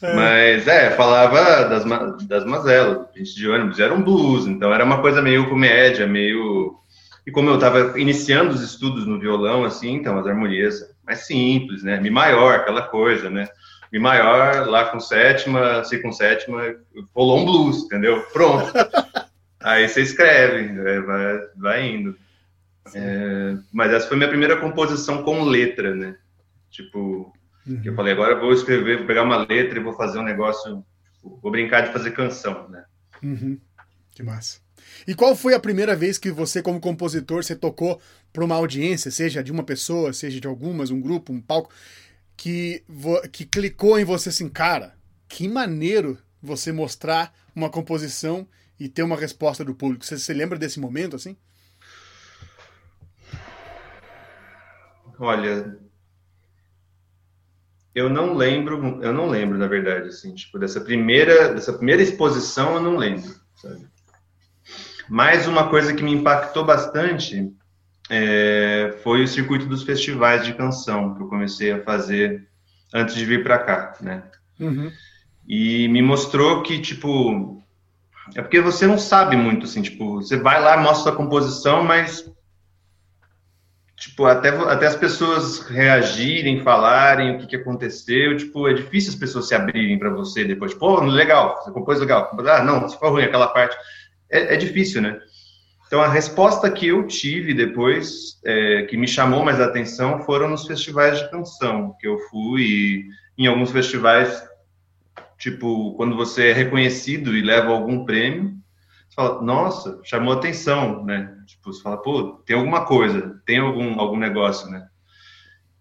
B: É. Mas é, falava das, das mazelas, gente de ônibus, era um blues, então era uma coisa meio comédia, meio. E como eu estava iniciando os estudos no violão, assim, então as harmonias mais simples, né? Mi maior, aquela coisa, né? Mi maior, lá com sétima, si com sétima, rolou um blues, entendeu? Pronto. Aí você escreve, é, vai, vai indo. É, mas essa foi minha primeira composição com letra, né? Tipo, uhum. eu falei, agora eu vou escrever, vou pegar uma letra e vou fazer um negócio, vou brincar de fazer canção, né?
A: Uhum. Que massa. E qual foi a primeira vez que você, como compositor, você tocou para uma audiência, seja de uma pessoa, seja de algumas, um grupo, um palco, que, que clicou em você assim, cara, que maneiro você mostrar uma composição e ter uma resposta do público. Você se lembra desse momento assim?
B: Olha, eu não lembro, eu não lembro na verdade assim, tipo dessa primeira, dessa primeira exposição eu não lembro, sabe? Mas uma coisa que me impactou bastante é, foi o circuito dos festivais de canção que eu comecei a fazer antes de vir para cá, né? Uhum. E me mostrou que tipo é porque você não sabe muito, assim, tipo, você vai lá, mostra a composição, mas tipo, até, até as pessoas reagirem, falarem o que, que aconteceu, tipo, é difícil as pessoas se abrirem para você depois, tipo, oh, legal, você compôs legal, ah, não, ficou ruim aquela parte, é, é, difícil, né? Então, a resposta que eu tive depois, é, que me chamou mais atenção, foram nos festivais de canção, que eu fui, e em alguns festivais Tipo, quando você é reconhecido e leva algum prêmio, você fala, nossa, chamou atenção, né? Tipo, você fala, pô, tem alguma coisa, tem algum, algum negócio, né?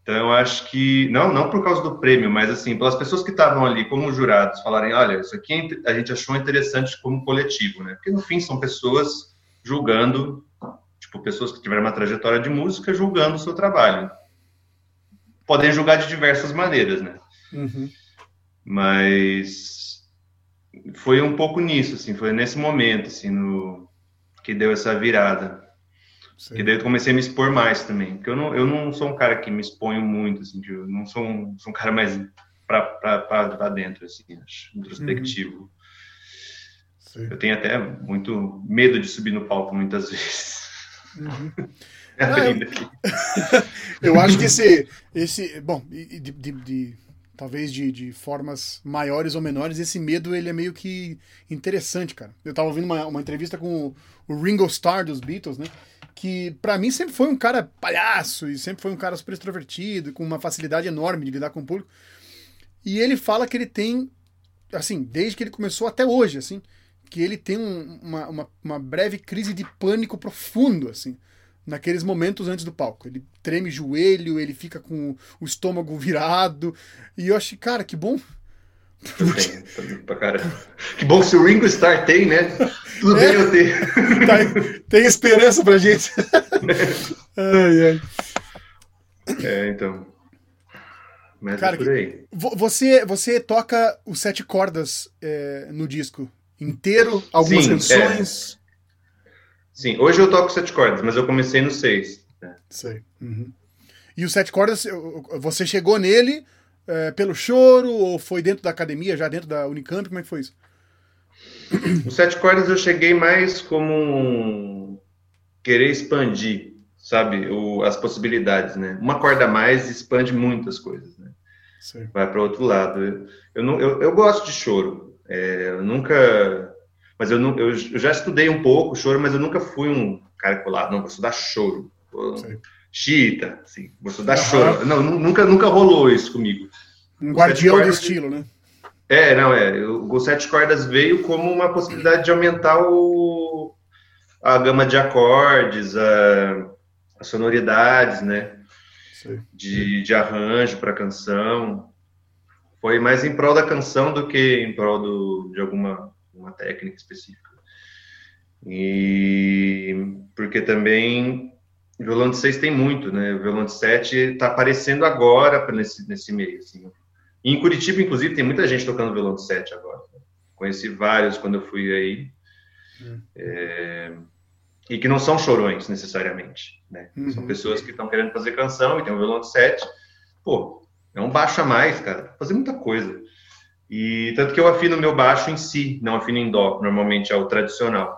B: Então, eu acho que, não, não por causa do prêmio, mas assim, pelas pessoas que estavam ali como jurados, falarem, olha, isso aqui a gente achou interessante como coletivo, né? Porque no fim são pessoas julgando, tipo, pessoas que tiveram uma trajetória de música julgando o seu trabalho. Podem julgar de diversas maneiras, né? Uhum. Mas foi um pouco nisso, assim, foi nesse momento, assim, no, que deu essa virada. Sim. Que daí eu comecei a me expor mais também. Porque eu não, eu não sou um cara que me exponho muito, assim, eu não sou um, sou um cara mais para dentro, assim, acho, introspectivo. Uhum. Eu tenho até muito medo de subir no palco muitas vezes. Uhum.
A: Ah, eu, eu, acho que esse, esse bom, de, de, de talvez de, de formas maiores ou menores, esse medo ele é meio que interessante, cara. Eu tava ouvindo uma, uma entrevista com o, o Ringo Starr dos Beatles, né? Que para mim sempre foi um cara palhaço e sempre foi um cara super extrovertido, com uma facilidade enorme de lidar com o público. E ele fala que ele tem, assim, desde que ele começou até hoje, assim, que ele tem um, uma, uma, uma breve crise de pânico profundo, assim naqueles momentos antes do palco. Ele treme joelho, ele fica com o estômago virado. E eu achei, cara, que bom.
B: Tem, pra caramba. Que bom se o Ringo Starr tem, né? Tudo é, bem eu ter.
A: Tá, tem esperança pra gente. ai, ai.
B: É, então. Mas é cara, é por aí.
A: Você, você toca os sete cordas é, no disco inteiro, algumas Sim, canções.
B: É. Sim, hoje eu toco sete cordas, mas eu comecei no seis.
A: Né? Sei. Uhum. E o sete cordas, você chegou nele é, pelo choro ou foi dentro da academia, já dentro da Unicamp? Como é que foi isso?
B: O sete cordas eu cheguei mais como um... querer expandir, sabe, o, as possibilidades, né? Uma corda a mais expande muitas coisas, né? Vai para outro lado. Eu, eu, não, eu, eu gosto de choro. É, eu nunca mas eu, não, eu, eu, já estudei um pouco choro, mas eu nunca fui um cara que falava, não, vou estudar choro. Chita, assim, vou estudar uhum. choro. Não, nunca, nunca rolou isso comigo.
A: Um guardião cordas, do estilo, né?
B: É, não, é. O Sete Cordas veio como uma possibilidade de aumentar o, a gama de acordes, a, as sonoridades, né? De, de arranjo para canção. Foi mais em prol da canção do que em prol do, de alguma uma técnica específica. E porque também violão de 6 tem muito, né? O violão de 7 está aparecendo agora nesse, nesse meio. Assim. E em Curitiba, inclusive, tem muita gente tocando violão de 7 agora. Conheci vários quando eu fui aí. Hum. É, e que não são chorões necessariamente, né? Uhum. São pessoas que estão querendo fazer canção e tem um violão de sete. Pô, é um baixo a mais, cara. Fazer muita coisa. E tanto que eu afino meu baixo em si, não afino em dó, normalmente é o tradicional.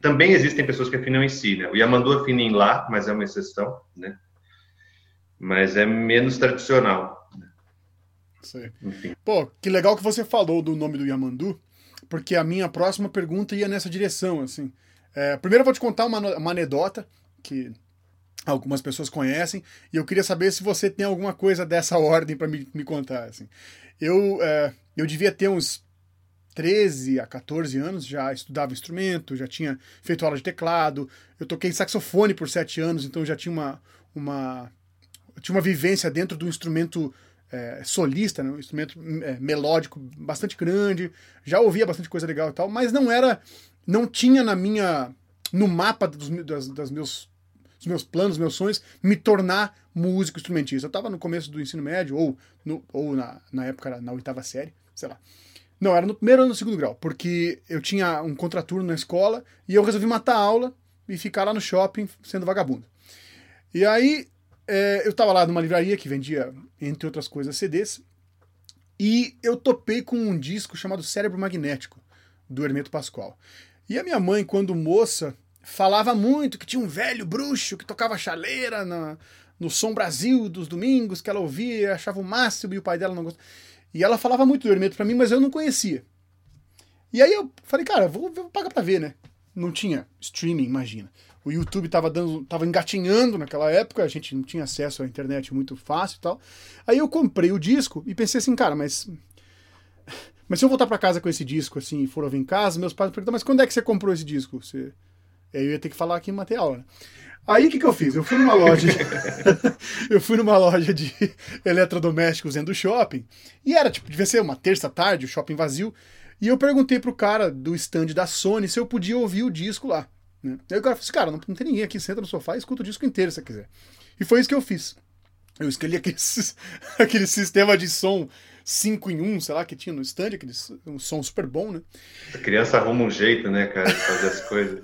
B: Também existem pessoas que afinam em si, né? O Yamandu afina em lá, mas é uma exceção, né? Mas é menos tradicional.
A: Sei. Enfim. Pô, que legal que você falou do nome do Yamandu, porque a minha próxima pergunta ia nessa direção, assim. É, primeiro eu vou te contar uma, uma anedota que algumas pessoas conhecem, e eu queria saber se você tem alguma coisa dessa ordem para me, me contar, assim. Eu, é, eu devia ter uns 13 a 14 anos, já estudava instrumento, já tinha feito aula de teclado, eu toquei saxofone por 7 anos, então já tinha uma, uma, tinha uma vivência dentro do instrumento é, solista, né, um instrumento é, melódico bastante grande, já ouvia bastante coisa legal e tal, mas não era, não tinha na minha, no mapa dos, das, das meus dos meus planos, meus sonhos, me tornar músico instrumentista. Eu estava no começo do ensino médio, ou, no, ou na, na época, na oitava série, sei lá. Não, era no primeiro ou no segundo grau, porque eu tinha um contraturno na escola e eu resolvi matar a aula e ficar lá no shopping sendo vagabundo. E aí é, eu estava lá numa livraria que vendia, entre outras coisas, CDs, e eu topei com um disco chamado Cérebro Magnético, do Hermeto Pascoal. E a minha mãe, quando moça, falava muito que tinha um velho bruxo que tocava chaleira na, no Som Brasil dos domingos, que ela ouvia, achava o máximo e o pai dela não gostava. E ela falava muito do Hermeto para mim, mas eu não conhecia. E aí eu falei, cara, vou, vou pagar pra ver, né? Não tinha streaming, imagina. O YouTube tava, dando, tava engatinhando naquela época, a gente não tinha acesso à internet muito fácil e tal. Aí eu comprei o disco e pensei assim, cara, mas. Mas se eu voltar para casa com esse disco, assim, e for ouvir em casa, meus pais perguntam, mas quando é que você comprou esse disco? Você eu ia ter que falar aqui em material, né? Aí o que, que eu fiz? Eu fui numa loja. De... eu fui numa loja de eletrodomésticos dentro do shopping. E era, tipo, devia ser uma terça-tarde, o shopping vazio. E eu perguntei pro cara do stand da Sony se eu podia ouvir o disco lá. Né? Aí o cara falou assim: cara, não, não tem ninguém aqui, senta no sofá e escuta o disco inteiro se você quiser. E foi isso que eu fiz. Eu escolhi aquele, aquele sistema de som 5 em 1, sei lá, que tinha no stand, aquele um som super bom, né?
B: A criança arruma um jeito, né, cara, de fazer as coisas.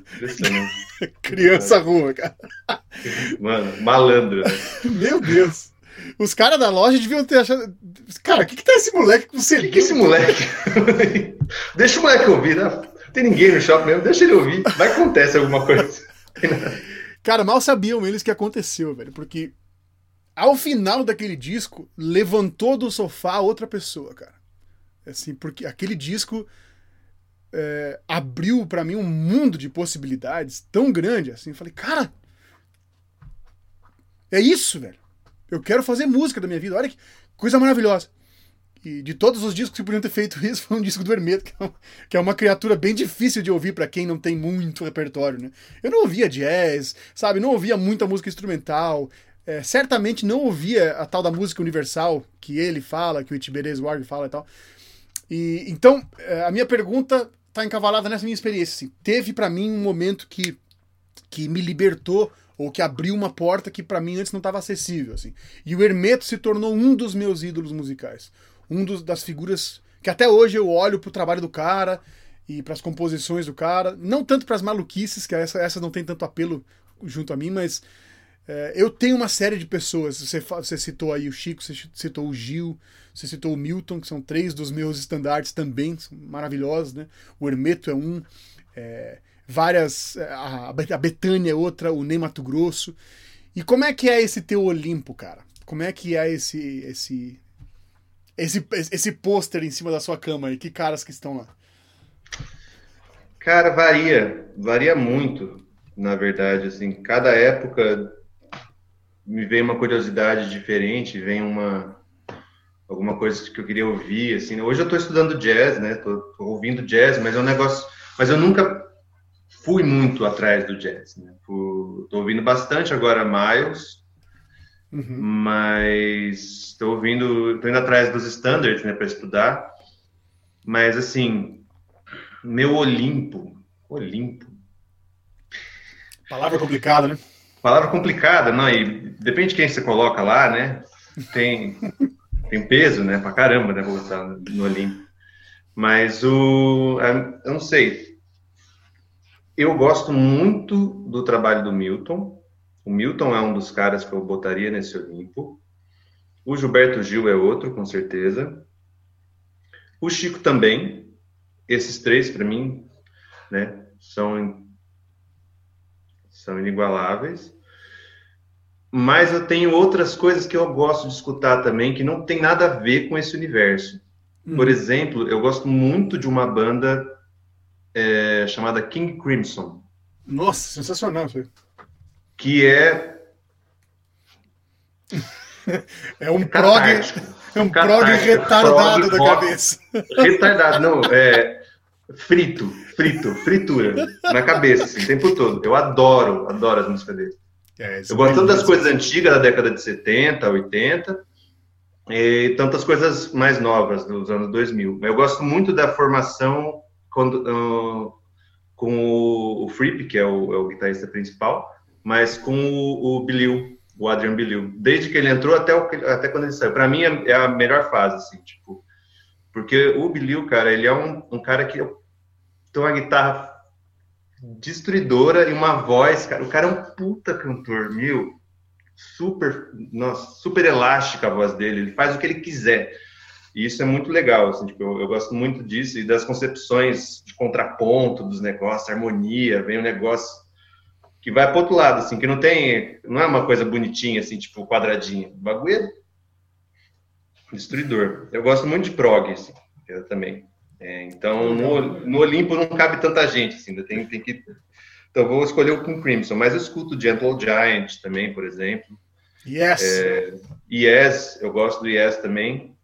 A: criança arruma, cara.
B: Mano, malandro, né?
A: Meu Deus. Os caras da loja deviam ter achado. Cara, o que, que tá esse moleque com você? O
B: que, que esse moleque? deixa o moleque ouvir, né? Não tem ninguém no shopping mesmo, deixa ele ouvir. Vai acontecer alguma coisa.
A: Cara, mal sabiam eles que aconteceu, velho, porque ao final daquele disco, levantou do sofá outra pessoa, cara. Assim, porque aquele disco é, abriu para mim um mundo de possibilidades tão grande, assim. Falei, cara, é isso, velho. Eu quero fazer música da minha vida. Olha que coisa maravilhosa. E de todos os discos que podiam ter feito isso, foi um disco do Hermeto, que é uma, que é uma criatura bem difícil de ouvir para quem não tem muito repertório, né? Eu não ouvia jazz, sabe? Não ouvia muita música instrumental é, certamente não ouvia a tal da música universal que ele fala, que o Itiberês Ward fala e tal. E, então, é, a minha pergunta está encavalada nessa minha experiência. Assim, teve para mim um momento que, que me libertou ou que abriu uma porta que para mim antes não estava acessível. Assim. E o Hermeto se tornou um dos meus ídolos musicais. Um dos, das figuras que até hoje eu olho pro trabalho do cara e para as composições do cara. Não tanto para as maluquices, que essa, essa não tem tanto apelo junto a mim, mas é, eu tenho uma série de pessoas. Você, você citou aí o Chico, você citou o Gil, você citou o Milton, que são três dos meus estandartes também, são maravilhosos, né? O Hermeto é um. É, várias. É, a, a Betânia é outra, o Ney Mato Grosso. E como é que é esse teu Olimpo, cara? Como é que é esse esse esse esse pôster em cima da sua cama e que caras que estão lá?
B: Cara, varia, varia muito, na verdade, assim, cada época me vem uma curiosidade diferente, vem uma alguma coisa que eu queria ouvir, assim. Hoje eu estou estudando jazz, né? Tô, tô, ouvindo jazz, mas é um negócio, mas eu nunca fui muito atrás do jazz, né? Tô ouvindo bastante agora Miles, uhum. mas estou ouvindo, tô indo atrás dos standards, né, para estudar. Mas assim, meu Olimpo, Olimpo.
A: Palavra complicada, né?
B: Palavra complicada, não, e depende de quem você coloca lá, né? Tem, tem peso, né? Pra caramba, né? Botar no Olimpo. Mas o. Eu não sei. Eu gosto muito do trabalho do Milton. O Milton é um dos caras que eu botaria nesse Olimpo. O Gilberto Gil é outro, com certeza. O Chico também. Esses três, para mim, né, são, são inigualáveis. Mas eu tenho outras coisas que eu gosto de escutar também, que não tem nada a ver com esse universo. Hum. Por exemplo, eu gosto muito de uma banda é, chamada King Crimson.
A: Nossa, sensacional aí.
B: Que é.
A: é um prog. É um prog retardado prog, da cabeça.
B: Retardado, não. É frito, frito, fritura na cabeça, assim, o tempo todo. Eu adoro, adoro as músicas dele. É, eu gosto tanto das coisas antigas da década de 70, 80, e tantas coisas mais novas dos anos 2000. Eu gosto muito da formação quando, uh, com o, o Fripp, que é o, é o, guitarrista principal, mas com o, o Bilil, o Adrian Bilil. Desde que ele entrou até, o, até quando ele saiu. Para mim é, é, a melhor fase, assim, tipo, porque o Bilil, cara, ele é um, um cara que tem uma guitarra destruidora e uma voz, cara. O cara é um puta cantor, meu. Super, nossa, super elástica a voz dele. Ele faz o que ele quiser. E isso é muito legal, assim, tipo, eu, eu, gosto muito disso e das concepções de contraponto dos negócios, harmonia, vem um negócio que vai para outro lado, assim, que não tem, não é uma coisa bonitinha, assim, tipo quadradinho. O bagulho é destruidor. Eu gosto muito de prog, assim, também. É, então, no, no, Olimpo não cabe tanta gente, assim, tem, tem que... Então, vou escolher o com Crimson, mas eu escuto Gentle Giant também, por exemplo.
A: Yes!
B: É, yes, eu gosto do Yes também.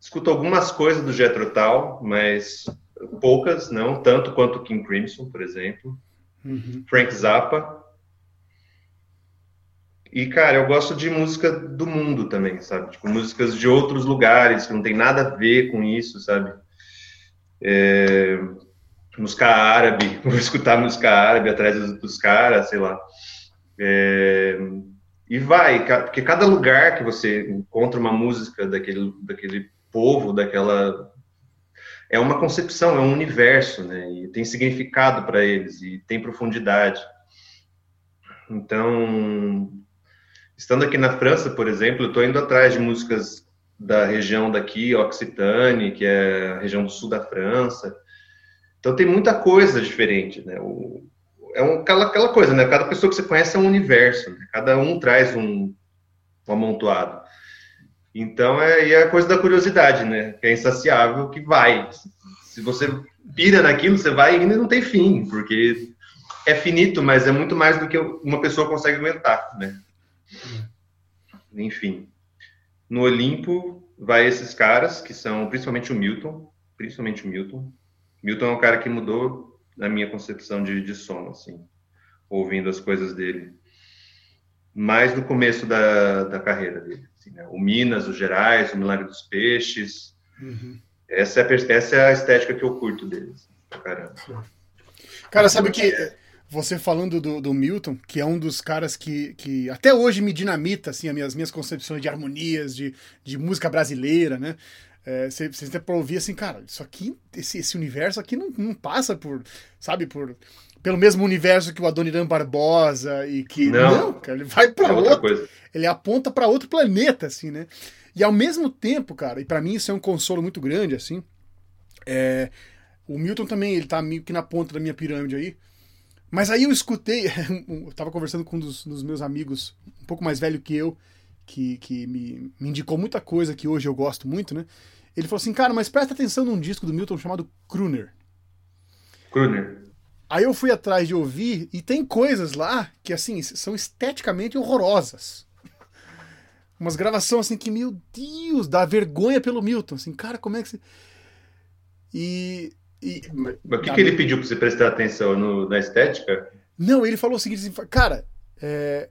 B: Escuto algumas coisas do Jethro Tull, mas poucas, não tanto quanto King Crimson, por exemplo. Uhum. Frank Zappa. E, cara, eu gosto de música do mundo também, sabe? Tipo, músicas de outros lugares, que não tem nada a ver com isso, sabe? É, música árabe, vou escutar música árabe atrás dos, dos caras, sei lá. É, e vai, porque cada lugar que você encontra uma música daquele, daquele povo, daquela. É uma concepção, é um universo, né? E tem significado para eles, e tem profundidade. Então, estando aqui na França, por exemplo, eu estou indo atrás de músicas da região daqui, Occitane, que é a região do sul da França. Então tem muita coisa diferente, né? O, é um, aquela, aquela coisa, né? Cada pessoa que você conhece é um universo, né? cada um traz um, um amontoado. Então é, é a coisa da curiosidade, né? Que é insaciável, que vai. Se você pira naquilo, você vai e ainda não tem fim, porque é finito, mas é muito mais do que uma pessoa consegue aguentar, né? Enfim. No Olimpo vai esses caras, que são principalmente o Milton, principalmente o Milton. Milton é um cara que mudou na minha concepção de, de som, assim, ouvindo as coisas dele. Mais no começo da, da carreira dele. Assim, né? O Minas, o Gerais, o Milagre dos Peixes. Uhum. Essa, é a, essa é a estética que eu curto deles. Assim, caramba.
A: Cara, sabe que você falando do, do, Milton, que é um dos caras que, que até hoje me dinamita assim, as minhas, minhas concepções de harmonias, de, de música brasileira, né? É, você, você tem pra ouvir assim, cara, isso aqui, esse, esse universo aqui não, não passa por, sabe, por pelo mesmo universo que o Adoniran Barbosa e que não, não cara, ele vai para é outro, coisa. ele aponta para outro planeta assim, né? E ao mesmo tempo, cara, e para mim isso é um consolo muito grande assim, é, o Milton também, ele tá meio que na ponta da minha pirâmide aí. Mas aí eu escutei, eu tava conversando com um dos, dos, meus amigos, um pouco mais velho que eu, que, que me, me, indicou muita coisa que hoje eu gosto muito, né? Ele falou assim, cara, mas presta atenção num disco do Milton chamado Kruner.
B: Kruner.
A: Aí eu fui atrás de ouvir e tem coisas lá que, assim, são esteticamente horrorosas. Umas gravações assim que, meu Deus, dá vergonha pelo Milton. Assim, cara, como é que você. E
B: e, Mas o que, que ele pediu para você prestar atenção no, na estética?
A: Não, ele falou o seguinte, cara, é,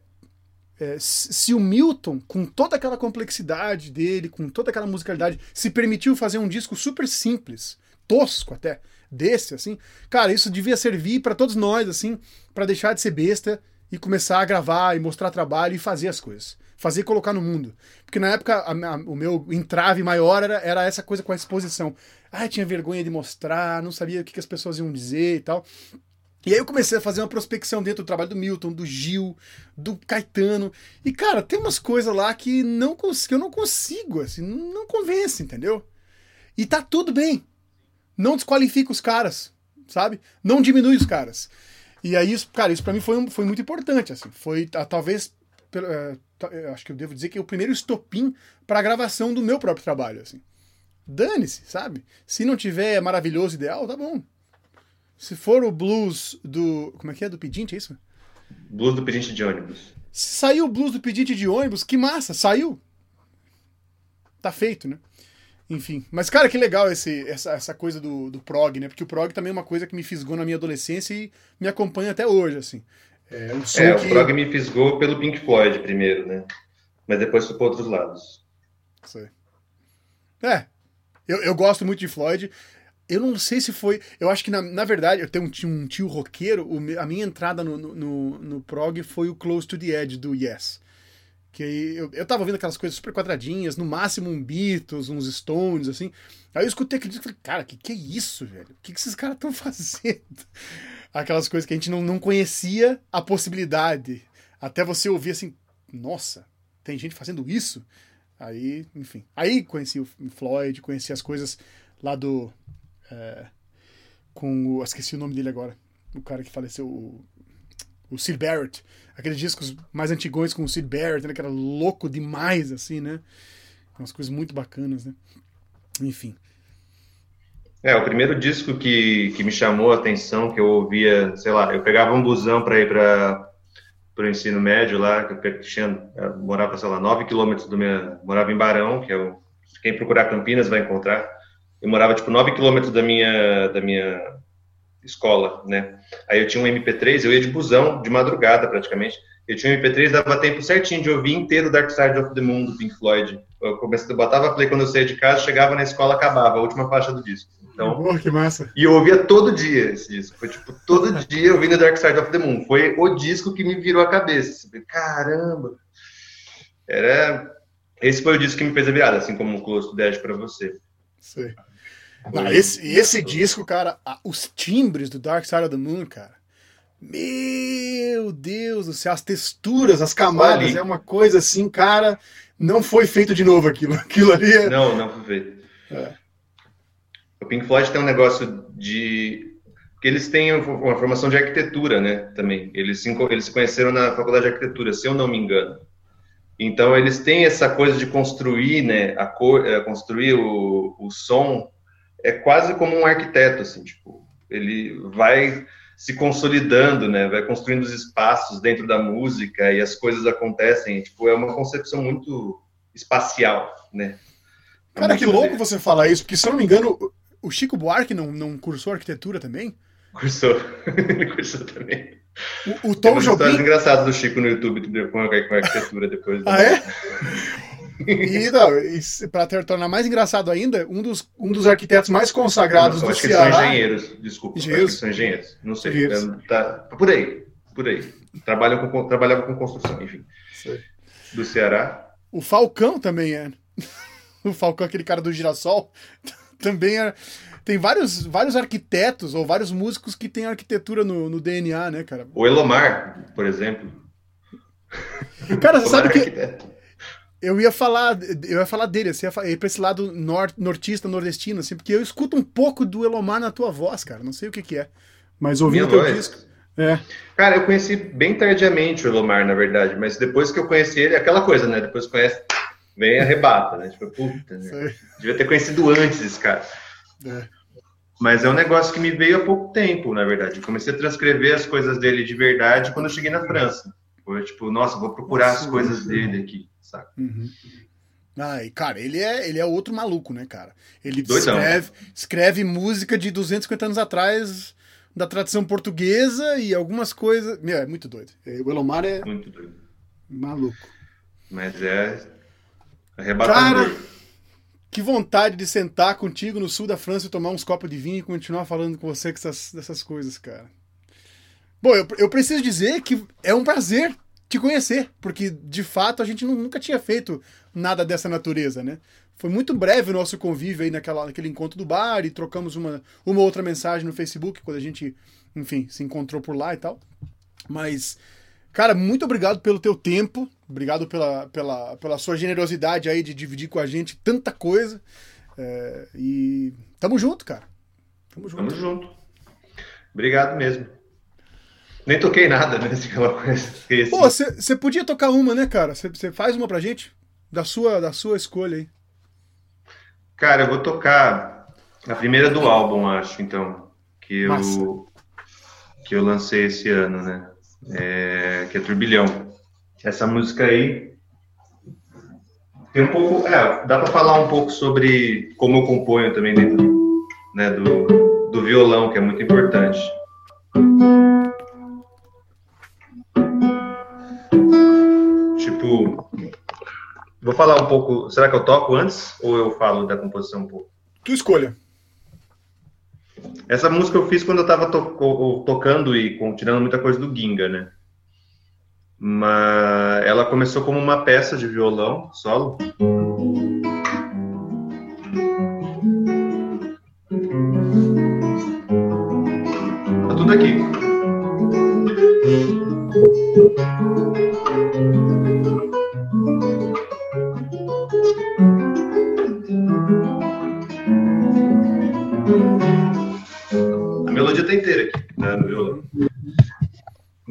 A: é, se o Milton, com toda aquela complexidade dele, com toda aquela musicalidade, se permitiu fazer um disco super simples, tosco até, desse, assim, cara, isso devia servir para todos nós, assim, para deixar de ser besta e começar a gravar e mostrar trabalho e fazer as coisas. Fazer e colocar no mundo. Porque na época a, a, o meu entrave maior era, era essa coisa com a exposição. Ah, tinha vergonha de mostrar, não sabia o que, que as pessoas iam dizer e tal. E aí eu comecei a fazer uma prospecção dentro do trabalho do Milton, do Gil, do Caetano. E, cara, tem umas coisas lá que, não, que eu não consigo, assim, não convence, entendeu? E tá tudo bem. Não desqualifica os caras, sabe? Não diminui os caras. E aí, isso, cara, isso pra mim foi, foi muito importante, assim. Foi, talvez, é, acho que eu devo dizer que é o primeiro estopim pra gravação do meu próprio trabalho, assim. Dane-se, sabe? Se não tiver maravilhoso, ideal, tá bom se for o blues do. Como é que é? Do pedinte, é isso?
B: Blues do pedinte de ônibus.
A: Se saiu o blues do pedinte de ônibus, que massa, saiu. Tá feito, né? Enfim. Mas, cara, que legal esse, essa, essa coisa do, do prog, né? Porque o prog também é uma coisa que me fisgou na minha adolescência e me acompanha até hoje, assim.
B: É, um é que... o prog me fisgou pelo Pink Floyd primeiro, né? Mas depois foi para outros lados.
A: Sei. É. Eu, eu gosto muito de Floyd. Eu não sei se foi. Eu acho que, na, na verdade, eu tenho um tio, um tio roqueiro. O, a minha entrada no, no, no, prog foi o Close to the Edge do Yes. Que eu, eu tava vendo aquelas coisas super quadradinhas, no máximo um Beatles, uns Stones, assim. Aí eu escutei aquele disco e falei, cara, que que é isso, velho? O que, que esses caras estão fazendo? Aquelas coisas que a gente não, não conhecia a possibilidade. Até você ouvir assim, nossa, tem gente fazendo isso? Aí, enfim. Aí conheci o Floyd, conheci as coisas lá do é, com o. Esqueci o nome dele agora. O cara que faleceu, o, o Sid Barrett. Aqueles discos mais antigões com o Sid Barrett, né, que era louco demais, assim, né? Umas coisas muito bacanas, né? Enfim.
B: É, o primeiro disco que, que me chamou a atenção, que eu ouvia, sei lá, eu pegava um busão para ir para o ensino médio lá, que eu tinha, eu morava, sei lá, 9 quilômetros do meu. Morava em Barão, que é. Quem procurar Campinas vai encontrar eu morava tipo 9 quilômetros da minha da minha escola, né? Aí eu tinha um MP3, eu ia de busão de madrugada praticamente. Eu tinha um MP3, dava tempo certinho de ouvir inteiro Dark Side of the Moon do Pink Floyd. Eu comecei, eu botava play quando eu saía de casa, chegava na escola, acabava a última faixa do disco.
A: Então, oh, que massa.
B: E eu ouvia todo dia esse disco. Foi tipo todo dia ouvindo Dark Side of the Moon. Foi o disco que me virou a cabeça. Caramba. Era esse foi o disco que me fez a virada, assim como o Close to Dead para você.
A: Sei. Não, esse, esse disco, cara, os timbres do Dark Side of the Moon, cara. Meu Deus do céu, as texturas, as camadas, é uma coisa assim, cara. Não foi feito de novo aquilo. Aquilo ali é...
B: Não, não foi feito. É. Pink Floyd tem um negócio de. Porque eles têm uma formação de arquitetura, né? Também. Eles se, eles se conheceram na faculdade de arquitetura, se eu não me engano. Então, eles têm essa coisa de construir, né? A cor, é, construir o, o som é quase como um arquiteto, assim, tipo, ele vai se consolidando, né? Vai construindo os espaços dentro da música e as coisas acontecem. Tipo, é uma concepção muito espacial, né?
A: Cara, que louco você falar isso, porque se eu não me engano, o Chico Buarque não, não cursou arquitetura também?
B: Cursou, ele cursou também.
A: O, o Tom Tem Jobim...
B: engraçadas do Chico no YouTube com arquitetura depois.
A: Ah, é? E, e para tornar mais engraçado ainda, um dos, um dos arquitetos mais consagrados não, do Ceará...
B: são engenheiros, desculpa. Engenheiros? São engenheiros, não sei. Engenheiros. Tá, por aí, por aí. Trabalham com, trabalhava com construção, enfim. Sei. Do Ceará.
A: O Falcão também é. O Falcão, aquele cara do girassol, também é... Tem vários, vários arquitetos ou vários músicos que têm arquitetura no, no DNA, né, cara?
B: O Elomar, por exemplo.
A: Cara, você sabe é que... Arquiteto. Eu ia falar, eu ia falar dele, assim, ia, pra esse lado nor, nortista, nordestino, assim, porque eu escuto um pouco do Elomar na tua voz, cara. Não sei o que, que é. Mas ouvindo teu voz. disco. É.
B: Cara, eu conheci bem tardiamente o Elomar, na verdade, mas depois que eu conheci ele, aquela coisa, né? Depois conhece, vem arrebata, né? Tipo, puta, né? Devia ter conhecido antes esse cara. É. Mas é um negócio que me veio há pouco tempo, na verdade. Eu comecei a transcrever as coisas dele de verdade quando eu cheguei na França. Foi tipo, nossa, vou procurar as coisas dele aqui saca?
A: Uhum. Ah, e, cara, ele é, ele é outro maluco, né, cara? Ele escreve, escreve música de 250 anos atrás da tradição portuguesa e algumas coisas. Meu, é muito doido. O Elomar é.
B: Muito doido.
A: Maluco.
B: Mas é. Arrebatador. Cara,
A: que vontade de sentar contigo no sul da França e tomar uns copos de vinho e continuar falando com você dessas, dessas coisas, cara. Bom, eu, eu preciso dizer que é um prazer te conhecer, porque de fato a gente nunca tinha feito nada dessa natureza, né? Foi muito breve o nosso convívio aí naquela, naquele encontro do bar e trocamos uma, uma outra mensagem no Facebook quando a gente, enfim, se encontrou por lá e tal. Mas, cara, muito obrigado pelo teu tempo, obrigado pela, pela, pela sua generosidade aí de dividir com a gente tanta coisa. É, e tamo junto, cara.
B: Tamo junto. Tamo junto. Obrigado mesmo. Nem toquei nada, né?
A: Pô, você podia tocar uma, né, cara? Você faz uma pra gente? Da sua, da sua escolha aí.
B: Cara, eu vou tocar a primeira do álbum, acho, então. Que eu, que eu lancei esse ano, né? É, que é Turbilhão. Essa música aí tem um pouco. É, dá para falar um pouco sobre como eu componho também dentro né, do, do violão, que é muito importante. Tipo, Vou falar um pouco. Será que eu toco antes ou eu falo da composição um pouco?
A: Tu escolha.
B: Essa música eu fiz quando eu estava to tocando e tirando muita coisa do Ginga, né? Mas ela começou como uma peça de violão solo. Tá tudo aqui.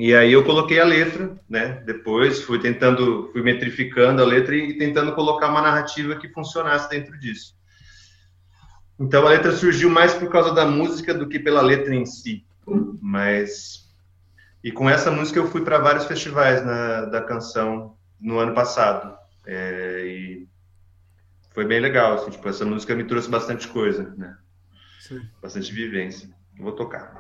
B: E aí eu coloquei a letra, né? Depois fui tentando, fui metrificando a letra e tentando colocar uma narrativa que funcionasse dentro disso. Então a letra surgiu mais por causa da música do que pela letra em si. Mas e com essa música eu fui para vários festivais na, da canção no ano passado. É, e foi bem legal, assim, tipo, essa música me trouxe bastante coisa, né? Sim. Bastante vivência. Vou tocar.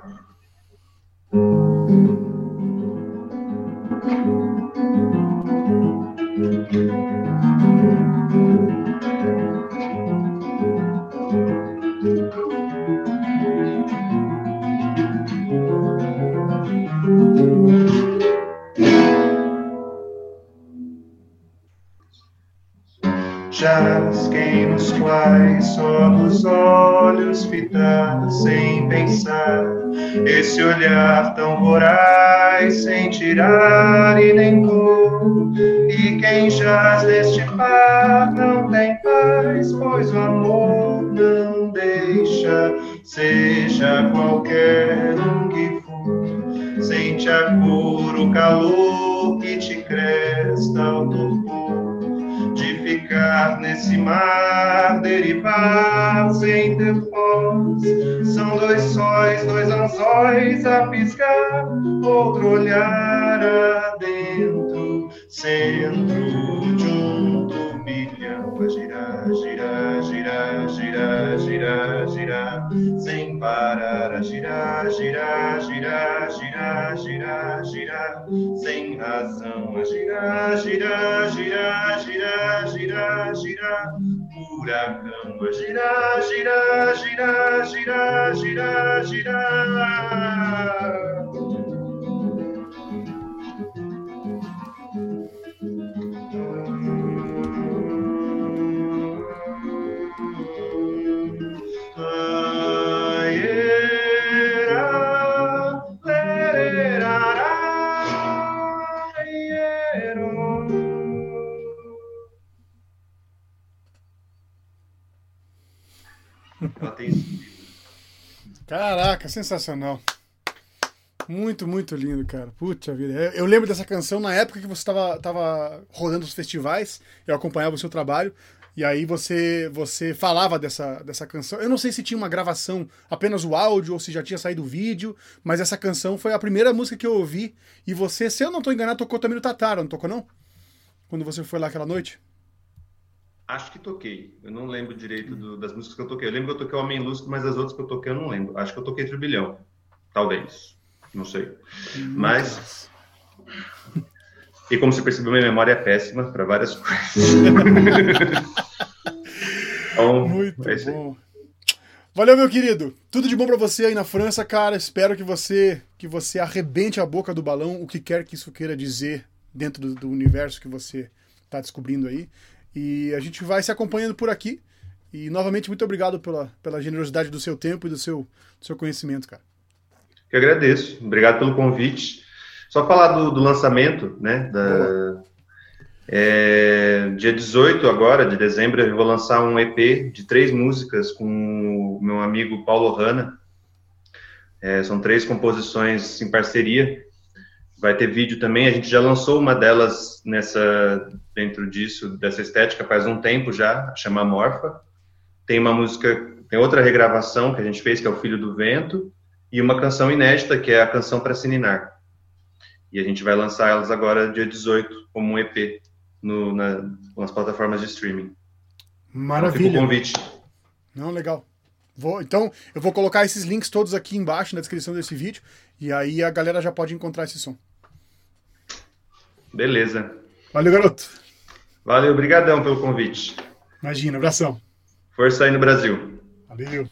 B: Jasquei nos quais só dos olhos fitados sem pensar, esse olhar tão voraz sem tirar e nem cor. E quem jaz neste par não tem paz, pois o amor não deixa, seja qualquer um que for. Sente a cor, o calor que te cresta ao torpor ficar nesse mar, derivar sem ter voz. São dois sóis, dois anzóis a piscar, outro olhar adentro, centro de um turbilhão a girar, girar, girar, girar, girar, girar, sem parar a girar, girar, girar, girar, girar, girar, sem razão a girar, girar, girar, girar, girar girar, girar, furacão a girar, girar, girar, girar,
A: Caraca, sensacional. Muito, muito lindo, cara. Puta vida. Eu lembro dessa canção na época que você estava tava rodando os festivais, eu acompanhava o seu trabalho, e aí você você falava dessa, dessa canção. Eu não sei se tinha uma gravação, apenas o áudio, ou se já tinha saído o vídeo, mas essa canção foi a primeira música que eu ouvi, e você, se eu não estou enganado, tocou também no Tatara, não tocou não? Quando você foi lá aquela noite?
B: Acho que toquei. Eu não lembro direito do, das músicas que eu toquei. Eu lembro que eu toquei o Homem Lúcido, mas as outras que eu toquei eu não lembro. Acho que eu toquei Turbilhão. Talvez. Não sei. Mas. E como você percebeu, minha memória é péssima para várias coisas.
A: então, Muito é bom. Valeu, meu querido. Tudo de bom para você aí na França, cara. Espero que você que você arrebente a boca do balão, o que quer que isso queira dizer dentro do, do universo que você está descobrindo aí. E a gente vai se acompanhando por aqui. E novamente, muito obrigado pela, pela generosidade do seu tempo e do seu, do seu conhecimento, cara.
B: Eu agradeço. Obrigado pelo convite. Só falar do, do lançamento, né? Da, é, dia 18 agora, de dezembro, eu vou lançar um EP de três músicas com o meu amigo Paulo Hanna. É, são três composições em parceria. Vai ter vídeo também. A gente já lançou uma delas nessa dentro disso, dessa estética, faz um tempo já, chama Morfa. Tem uma música, tem outra regravação que a gente fez, que é O Filho do Vento, e uma canção inédita, que é a Canção para Sininar. E a gente vai lançar elas agora, dia 18, como um EP no, na, nas plataformas de streaming.
A: Maravilha.
B: Então, convite.
A: Não, legal. Vou, então, eu vou colocar esses links todos aqui embaixo na descrição desse vídeo, e aí a galera já pode encontrar esse som.
B: Beleza.
A: Valeu, garoto.
B: Valeu, obrigadão pelo convite.
A: Imagina, abração.
B: Força aí no Brasil.
A: Valeu.